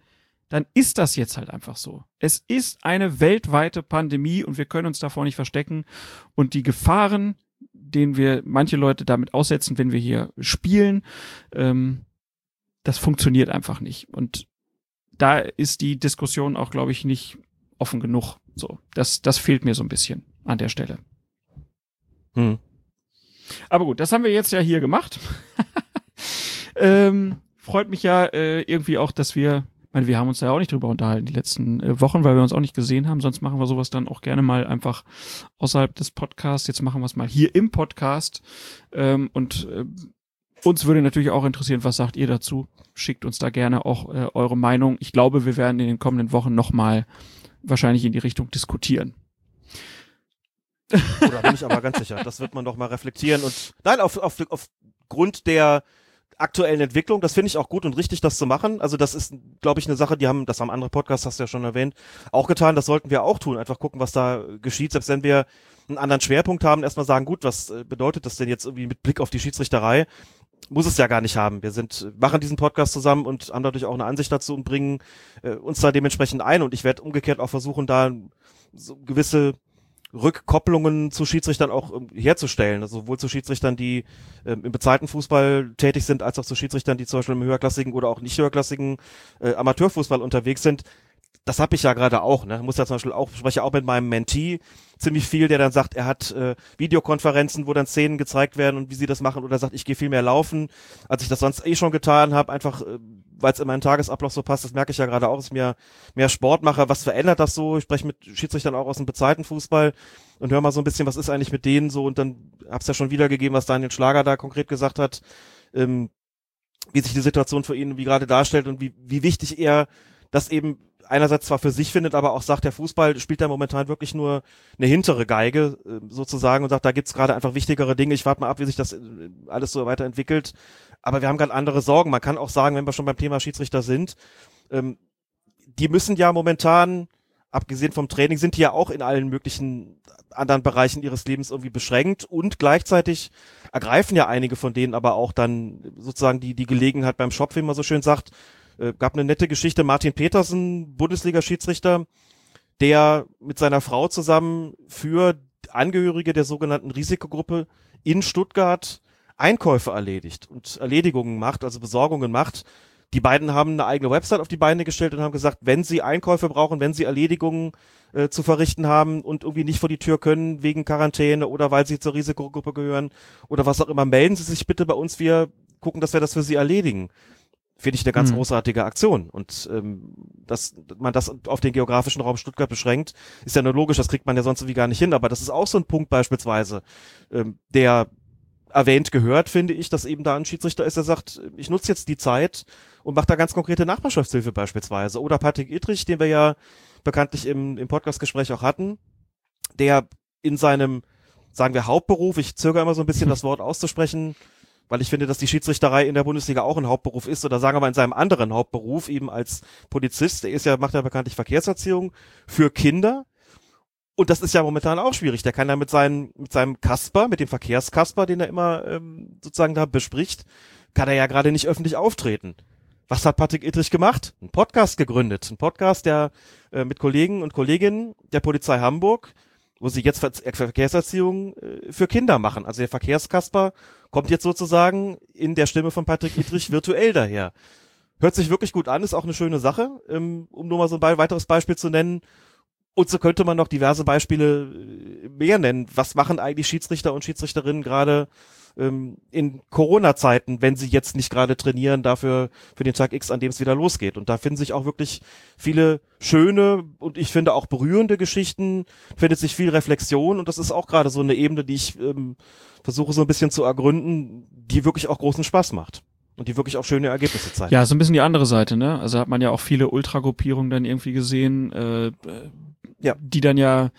dann ist das jetzt halt einfach so. Es ist eine weltweite Pandemie und wir können uns davor nicht verstecken. Und die Gefahren, denen wir manche Leute damit aussetzen, wenn wir hier spielen, ähm, das funktioniert einfach nicht. Und da ist die Diskussion auch, glaube ich, nicht offen genug. So, das, das fehlt mir so ein bisschen an der Stelle. Hm. Aber gut, das haben wir jetzt ja hier gemacht. ähm, freut mich ja äh, irgendwie auch, dass wir meine, wir haben uns da ja auch nicht drüber unterhalten die letzten äh, Wochen, weil wir uns auch nicht gesehen haben. Sonst machen wir sowas dann auch gerne mal einfach außerhalb des Podcasts. Jetzt machen wir es mal hier im Podcast. Ähm, und äh, uns würde natürlich auch interessieren, was sagt ihr dazu? Schickt uns da gerne auch äh, eure Meinung. Ich glaube, wir werden in den kommenden Wochen nochmal wahrscheinlich in die Richtung diskutieren. Oder bin ich aber ganz sicher. Das wird man doch mal reflektieren und nein, auf, auf, auf Grund der aktuellen Entwicklung. Das finde ich auch gut und richtig, das zu machen. Also das ist, glaube ich, eine Sache, die haben, das haben andere Podcasts, hast du ja schon erwähnt, auch getan. Das sollten wir auch tun. Einfach gucken, was da geschieht. Selbst wenn wir einen anderen Schwerpunkt haben, erstmal sagen, gut, was äh, bedeutet das denn jetzt irgendwie mit Blick auf die Schiedsrichterei? Muss es ja gar nicht haben. Wir sind, machen diesen Podcast zusammen und haben dadurch auch eine Ansicht dazu und bringen äh, uns da dementsprechend ein. Und ich werde umgekehrt auch versuchen, da so gewisse Rückkopplungen zu Schiedsrichtern auch ähm, herzustellen. Also sowohl zu Schiedsrichtern, die ähm, im bezahlten Fußball tätig sind, als auch zu Schiedsrichtern, die zum Beispiel im höherklassigen oder auch nicht höherklassigen äh, Amateurfußball unterwegs sind. Das habe ich ja gerade auch. Ne? Muss ja zum Beispiel auch, spreche auch mit meinem Mentee ziemlich viel, der dann sagt, er hat äh, Videokonferenzen, wo dann Szenen gezeigt werden und wie sie das machen oder sagt, ich gehe viel mehr laufen, als ich das sonst eh schon getan habe, einfach äh, weil es in meinen Tagesablauf so passt, das merke ich ja gerade auch, dass ich mehr, mehr Sport mache. Was verändert das so? Ich spreche mit Schiedsrichtern auch aus dem bezahlten Fußball und höre mal so ein bisschen, was ist eigentlich mit denen so und dann hab's ja schon wiedergegeben, was Daniel Schlager da konkret gesagt hat, ähm, wie sich die Situation für ihn wie gerade darstellt und wie, wie wichtig er das eben einerseits zwar für sich findet, aber auch sagt, der Fußball spielt da momentan wirklich nur eine hintere Geige äh, sozusagen und sagt, da gibt's gerade einfach wichtigere Dinge. Ich warte mal ab, wie sich das äh, alles so weiterentwickelt. Aber wir haben gerade andere Sorgen. Man kann auch sagen, wenn wir schon beim Thema Schiedsrichter sind, ähm, die müssen ja momentan, abgesehen vom Training, sind die ja auch in allen möglichen anderen Bereichen ihres Lebens irgendwie beschränkt und gleichzeitig ergreifen ja einige von denen aber auch dann sozusagen die, die Gelegenheit beim Shop, wie man so schön sagt. Äh, gab eine nette Geschichte, Martin Petersen, Bundesliga-Schiedsrichter, der mit seiner Frau zusammen für Angehörige der sogenannten Risikogruppe in Stuttgart Einkäufe erledigt und Erledigungen macht, also Besorgungen macht. Die beiden haben eine eigene Website auf die Beine gestellt und haben gesagt, wenn sie Einkäufe brauchen, wenn sie Erledigungen äh, zu verrichten haben und irgendwie nicht vor die Tür können wegen Quarantäne oder weil sie zur Risikogruppe gehören oder was auch immer, melden Sie sich bitte bei uns. Wir gucken, dass wir das für Sie erledigen. Finde ich eine ganz mhm. großartige Aktion. Und ähm, dass man das auf den geografischen Raum Stuttgart beschränkt, ist ja nur logisch, das kriegt man ja sonst irgendwie gar nicht hin. Aber das ist auch so ein Punkt beispielsweise, ähm, der erwähnt gehört, finde ich, dass eben da ein Schiedsrichter ist, der sagt, ich nutze jetzt die Zeit und mache da ganz konkrete Nachbarschaftshilfe beispielsweise. Oder Patrick Idrich, den wir ja bekanntlich im, im Podcastgespräch auch hatten, der in seinem, sagen wir, Hauptberuf, ich zögere immer so ein bisschen das Wort auszusprechen, weil ich finde, dass die Schiedsrichterei in der Bundesliga auch ein Hauptberuf ist, oder sagen wir mal in seinem anderen Hauptberuf, eben als Polizist, der ist ja, macht ja bekanntlich Verkehrserziehung für Kinder, und das ist ja momentan auch schwierig. Der kann ja mit, seinen, mit seinem Kasper, mit dem Verkehrskasper, den er immer ähm, sozusagen da bespricht, kann er ja gerade nicht öffentlich auftreten. Was hat Patrick Ittrich gemacht? Ein Podcast gegründet. Ein Podcast, der äh, mit Kollegen und Kolleginnen der Polizei Hamburg, wo sie jetzt Ver Verkehrserziehung äh, für Kinder machen. Also der Verkehrskasper kommt jetzt sozusagen in der Stimme von Patrick Ittrich virtuell daher. Hört sich wirklich gut an, ist auch eine schöne Sache. Ähm, um nur mal so ein weiteres Beispiel zu nennen, und so könnte man noch diverse Beispiele äh, mehr nennen. Was machen eigentlich Schiedsrichter und Schiedsrichterinnen gerade ähm, in Corona-Zeiten, wenn sie jetzt nicht gerade trainieren, dafür für den Tag X, an dem es wieder losgeht? Und da finden sich auch wirklich viele schöne und ich finde auch berührende Geschichten, findet sich viel Reflexion und das ist auch gerade so eine Ebene, die ich ähm, versuche so ein bisschen zu ergründen, die wirklich auch großen Spaß macht. Und die wirklich auch schöne Ergebnisse zeigen. Ja, so ein bisschen die andere Seite, ne? Also hat man ja auch viele Ultragruppierungen dann irgendwie gesehen, äh, ja. die dann ja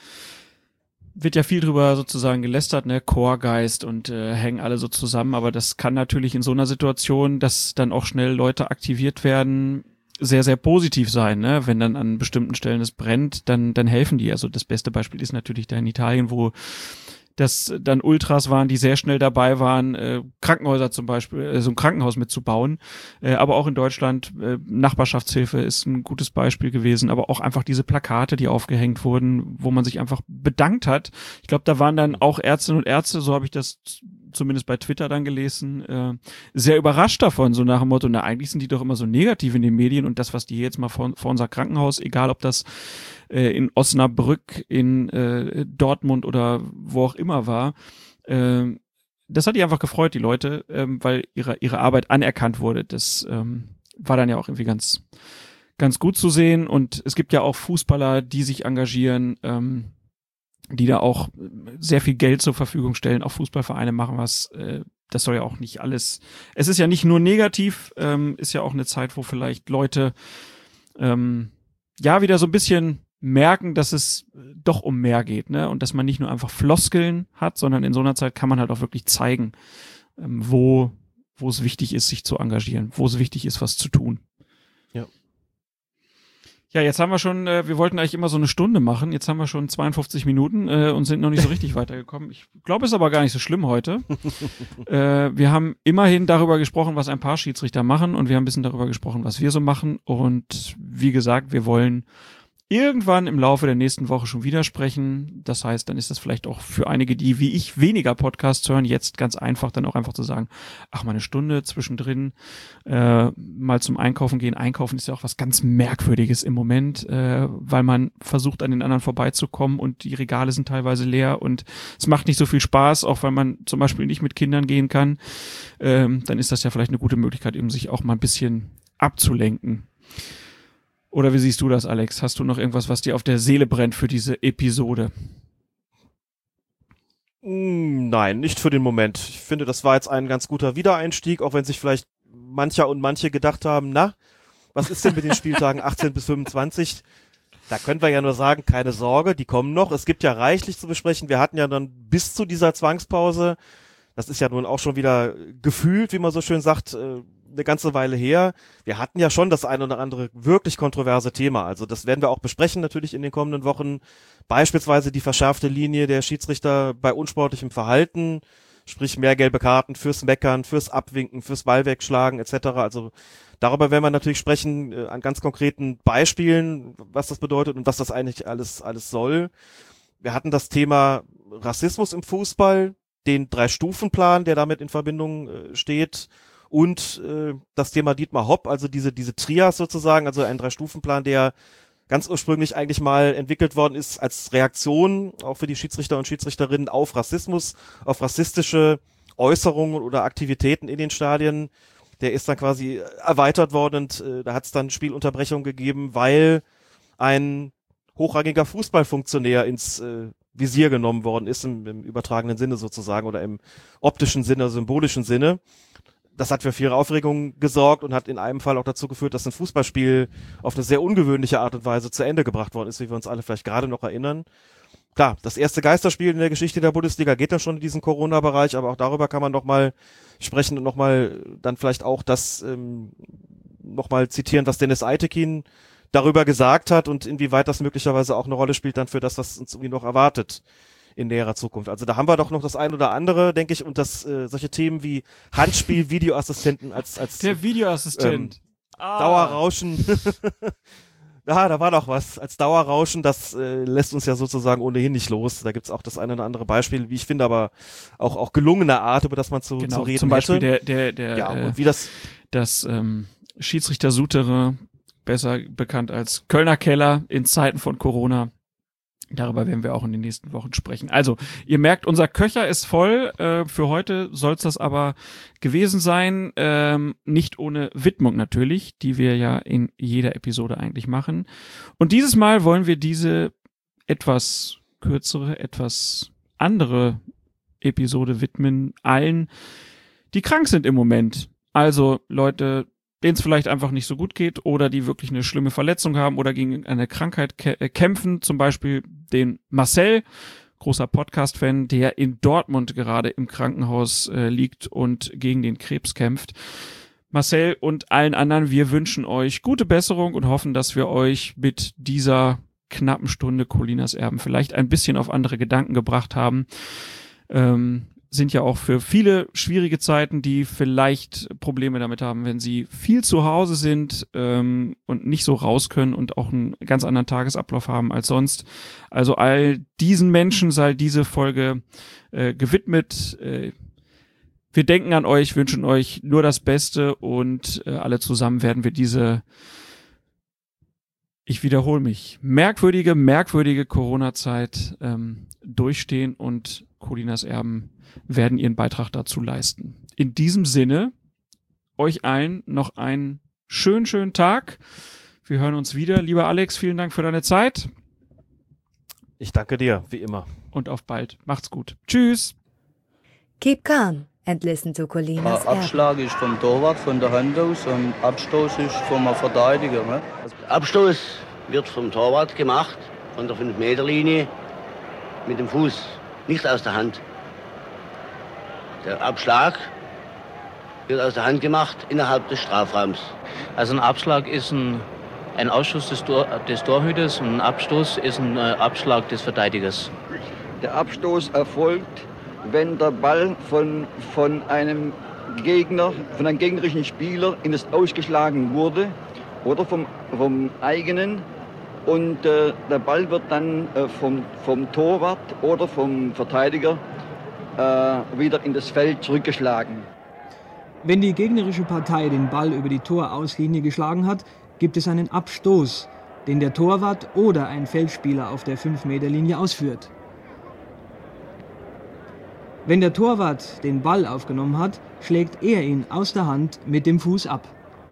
wird ja viel drüber sozusagen gelästert, ne, Chorgeist und äh, hängen alle so zusammen, aber das kann natürlich in so einer Situation, dass dann auch schnell Leute aktiviert werden, sehr, sehr positiv sein, ne? Wenn dann an bestimmten Stellen es brennt, dann, dann helfen die. Also das beste Beispiel ist natürlich da in Italien, wo dass dann Ultras waren, die sehr schnell dabei waren, äh, Krankenhäuser zum Beispiel, äh, so ein Krankenhaus mitzubauen. Äh, aber auch in Deutschland, äh, Nachbarschaftshilfe ist ein gutes Beispiel gewesen, aber auch einfach diese Plakate, die aufgehängt wurden, wo man sich einfach bedankt hat. Ich glaube, da waren dann auch Ärztinnen und Ärzte, so habe ich das zumindest bei Twitter dann gelesen, äh, sehr überrascht davon, so nach dem Motto, na eigentlich sind die doch immer so negativ in den Medien und das, was die jetzt mal vor, vor unser Krankenhaus, egal ob das äh, in Osnabrück, in äh, Dortmund oder wo auch immer war, äh, das hat die einfach gefreut, die Leute, ähm, weil ihre, ihre Arbeit anerkannt wurde. Das ähm, war dann ja auch irgendwie ganz, ganz gut zu sehen. Und es gibt ja auch Fußballer, die sich engagieren, ähm, die da auch sehr viel Geld zur Verfügung stellen. Auch Fußballvereine machen was. Äh, das soll ja auch nicht alles. Es ist ja nicht nur negativ, ähm, ist ja auch eine Zeit, wo vielleicht Leute ähm, ja wieder so ein bisschen merken, dass es doch um mehr geht, ne? Und dass man nicht nur einfach Floskeln hat, sondern in so einer Zeit kann man halt auch wirklich zeigen, ähm, wo, wo es wichtig ist, sich zu engagieren, wo es wichtig ist, was zu tun. Ja, jetzt haben wir schon, äh, wir wollten eigentlich immer so eine Stunde machen. Jetzt haben wir schon 52 Minuten äh, und sind noch nicht so richtig weitergekommen. Ich glaube, es ist aber gar nicht so schlimm heute. äh, wir haben immerhin darüber gesprochen, was ein paar Schiedsrichter machen und wir haben ein bisschen darüber gesprochen, was wir so machen. Und wie gesagt, wir wollen irgendwann im Laufe der nächsten Woche schon wieder sprechen. Das heißt, dann ist das vielleicht auch für einige, die wie ich weniger Podcasts hören, jetzt ganz einfach, dann auch einfach zu sagen, ach, mal eine Stunde zwischendrin äh, mal zum Einkaufen gehen. Einkaufen ist ja auch was ganz Merkwürdiges im Moment, äh, weil man versucht, an den anderen vorbeizukommen und die Regale sind teilweise leer und es macht nicht so viel Spaß, auch weil man zum Beispiel nicht mit Kindern gehen kann. Ähm, dann ist das ja vielleicht eine gute Möglichkeit, eben sich auch mal ein bisschen abzulenken. Oder wie siehst du das, Alex? Hast du noch irgendwas, was dir auf der Seele brennt für diese Episode? Mm, Nein, nicht für den Moment. Ich finde, das war jetzt ein ganz guter Wiedereinstieg, auch wenn sich vielleicht mancher und manche gedacht haben, na, was ist denn mit den Spieltagen 18 bis 25? Da können wir ja nur sagen, keine Sorge, die kommen noch. Es gibt ja reichlich zu besprechen. Wir hatten ja dann bis zu dieser Zwangspause, das ist ja nun auch schon wieder gefühlt, wie man so schön sagt, äh, eine ganze Weile her. Wir hatten ja schon das ein oder andere wirklich kontroverse Thema. Also das werden wir auch besprechen natürlich in den kommenden Wochen. Beispielsweise die verschärfte Linie der Schiedsrichter bei unsportlichem Verhalten, sprich mehr gelbe Karten fürs Meckern, fürs Abwinken, fürs Ball wegschlagen etc. Also darüber werden wir natürlich sprechen äh, an ganz konkreten Beispielen, was das bedeutet und was das eigentlich alles alles soll. Wir hatten das Thema Rassismus im Fußball, den Drei-Stufen-Plan, der damit in Verbindung äh, steht und äh, das Thema Dietmar Hopp, also diese diese Trias sozusagen, also ein Drei-Stufen-Plan, der ganz ursprünglich eigentlich mal entwickelt worden ist als Reaktion auch für die Schiedsrichter und Schiedsrichterinnen auf Rassismus, auf rassistische Äußerungen oder Aktivitäten in den Stadien. Der ist dann quasi erweitert worden und äh, da hat es dann Spielunterbrechung gegeben, weil ein hochrangiger Fußballfunktionär ins äh, Visier genommen worden ist, im, im übertragenen Sinne sozusagen oder im optischen Sinne, symbolischen Sinne das hat für viel Aufregung gesorgt und hat in einem Fall auch dazu geführt, dass ein Fußballspiel auf eine sehr ungewöhnliche Art und Weise zu Ende gebracht worden ist, wie wir uns alle vielleicht gerade noch erinnern. Klar, das erste Geisterspiel in der Geschichte der Bundesliga geht dann schon in diesen Corona-Bereich, aber auch darüber kann man noch mal sprechen und noch mal dann vielleicht auch das ähm, noch mal zitieren, was Dennis Eitekin darüber gesagt hat und inwieweit das möglicherweise auch eine Rolle spielt dann für das, was uns irgendwie noch erwartet in näherer Zukunft. Also da haben wir doch noch das ein oder andere, denke ich, und das äh, solche Themen wie Handspiel, Videoassistenten als als Der Videoassistent. Ähm, Dauerrauschen. Ja, da war doch was. Als Dauerrauschen, das äh, lässt uns ja sozusagen ohnehin nicht los. Da gibt's auch das eine oder andere Beispiel, wie ich finde, aber auch, auch gelungene Art, über das man zu, genau, zu reden zum Beispiel hätte. der, der, der, ja, äh, und wie das, das ähm, Schiedsrichter Sutere, besser bekannt als Kölner Keller in Zeiten von Corona. Darüber werden wir auch in den nächsten Wochen sprechen. Also, ihr merkt, unser Köcher ist voll. Äh, für heute soll es das aber gewesen sein. Ähm, nicht ohne Widmung natürlich, die wir ja in jeder Episode eigentlich machen. Und dieses Mal wollen wir diese etwas kürzere, etwas andere Episode widmen allen, die krank sind im Moment. Also Leute, denen es vielleicht einfach nicht so gut geht oder die wirklich eine schlimme Verletzung haben oder gegen eine Krankheit kä äh, kämpfen, zum Beispiel den Marcel, großer Podcast-Fan, der in Dortmund gerade im Krankenhaus äh, liegt und gegen den Krebs kämpft. Marcel und allen anderen, wir wünschen euch gute Besserung und hoffen, dass wir euch mit dieser knappen Stunde Colinas Erben vielleicht ein bisschen auf andere Gedanken gebracht haben. Ähm, sind ja auch für viele schwierige Zeiten, die vielleicht Probleme damit haben, wenn sie viel zu Hause sind ähm, und nicht so raus können und auch einen ganz anderen Tagesablauf haben als sonst. Also all diesen Menschen sei diese Folge äh, gewidmet. Äh, wir denken an euch, wünschen euch nur das Beste und äh, alle zusammen werden wir diese ich wiederhole mich, merkwürdige, merkwürdige Corona-Zeit ähm, durchstehen und Colinas Erben werden ihren Beitrag dazu leisten. In diesem Sinne, euch allen noch einen schönen, schönen Tag. Wir hören uns wieder. Lieber Alex, vielen Dank für deine Zeit ich danke dir, wie immer. und auf bald. Macht's gut. Tschüss. Keep calm and listen to Colinas Erben. Abschlag ist vom Torwart, von der Hand aus und Abstoß ist vom Verteidiger. Ne? Abstoß wird vom Torwart gemacht, von der 5-Meter-Linie, mit dem Fuß, nicht aus der Hand. Der Abschlag wird aus der Hand gemacht innerhalb des Strafraums. Also ein Abschlag ist ein, ein Ausschuss des, Tor, des Torhüters und ein Abstoß ist ein äh, Abschlag des Verteidigers. Der Abstoß erfolgt, wenn der Ball von, von einem Gegner, von einem gegnerischen Spieler in das Ausgeschlagen wurde oder vom, vom eigenen. Und äh, der Ball wird dann äh, vom, vom Torwart oder vom Verteidiger äh, wieder in das Feld zurückgeschlagen. Wenn die gegnerische Partei den Ball über die Torauslinie geschlagen hat, gibt es einen Abstoß, den der Torwart oder ein Feldspieler auf der 5-Meter-Linie ausführt. Wenn der Torwart den Ball aufgenommen hat, schlägt er ihn aus der Hand mit dem Fuß ab.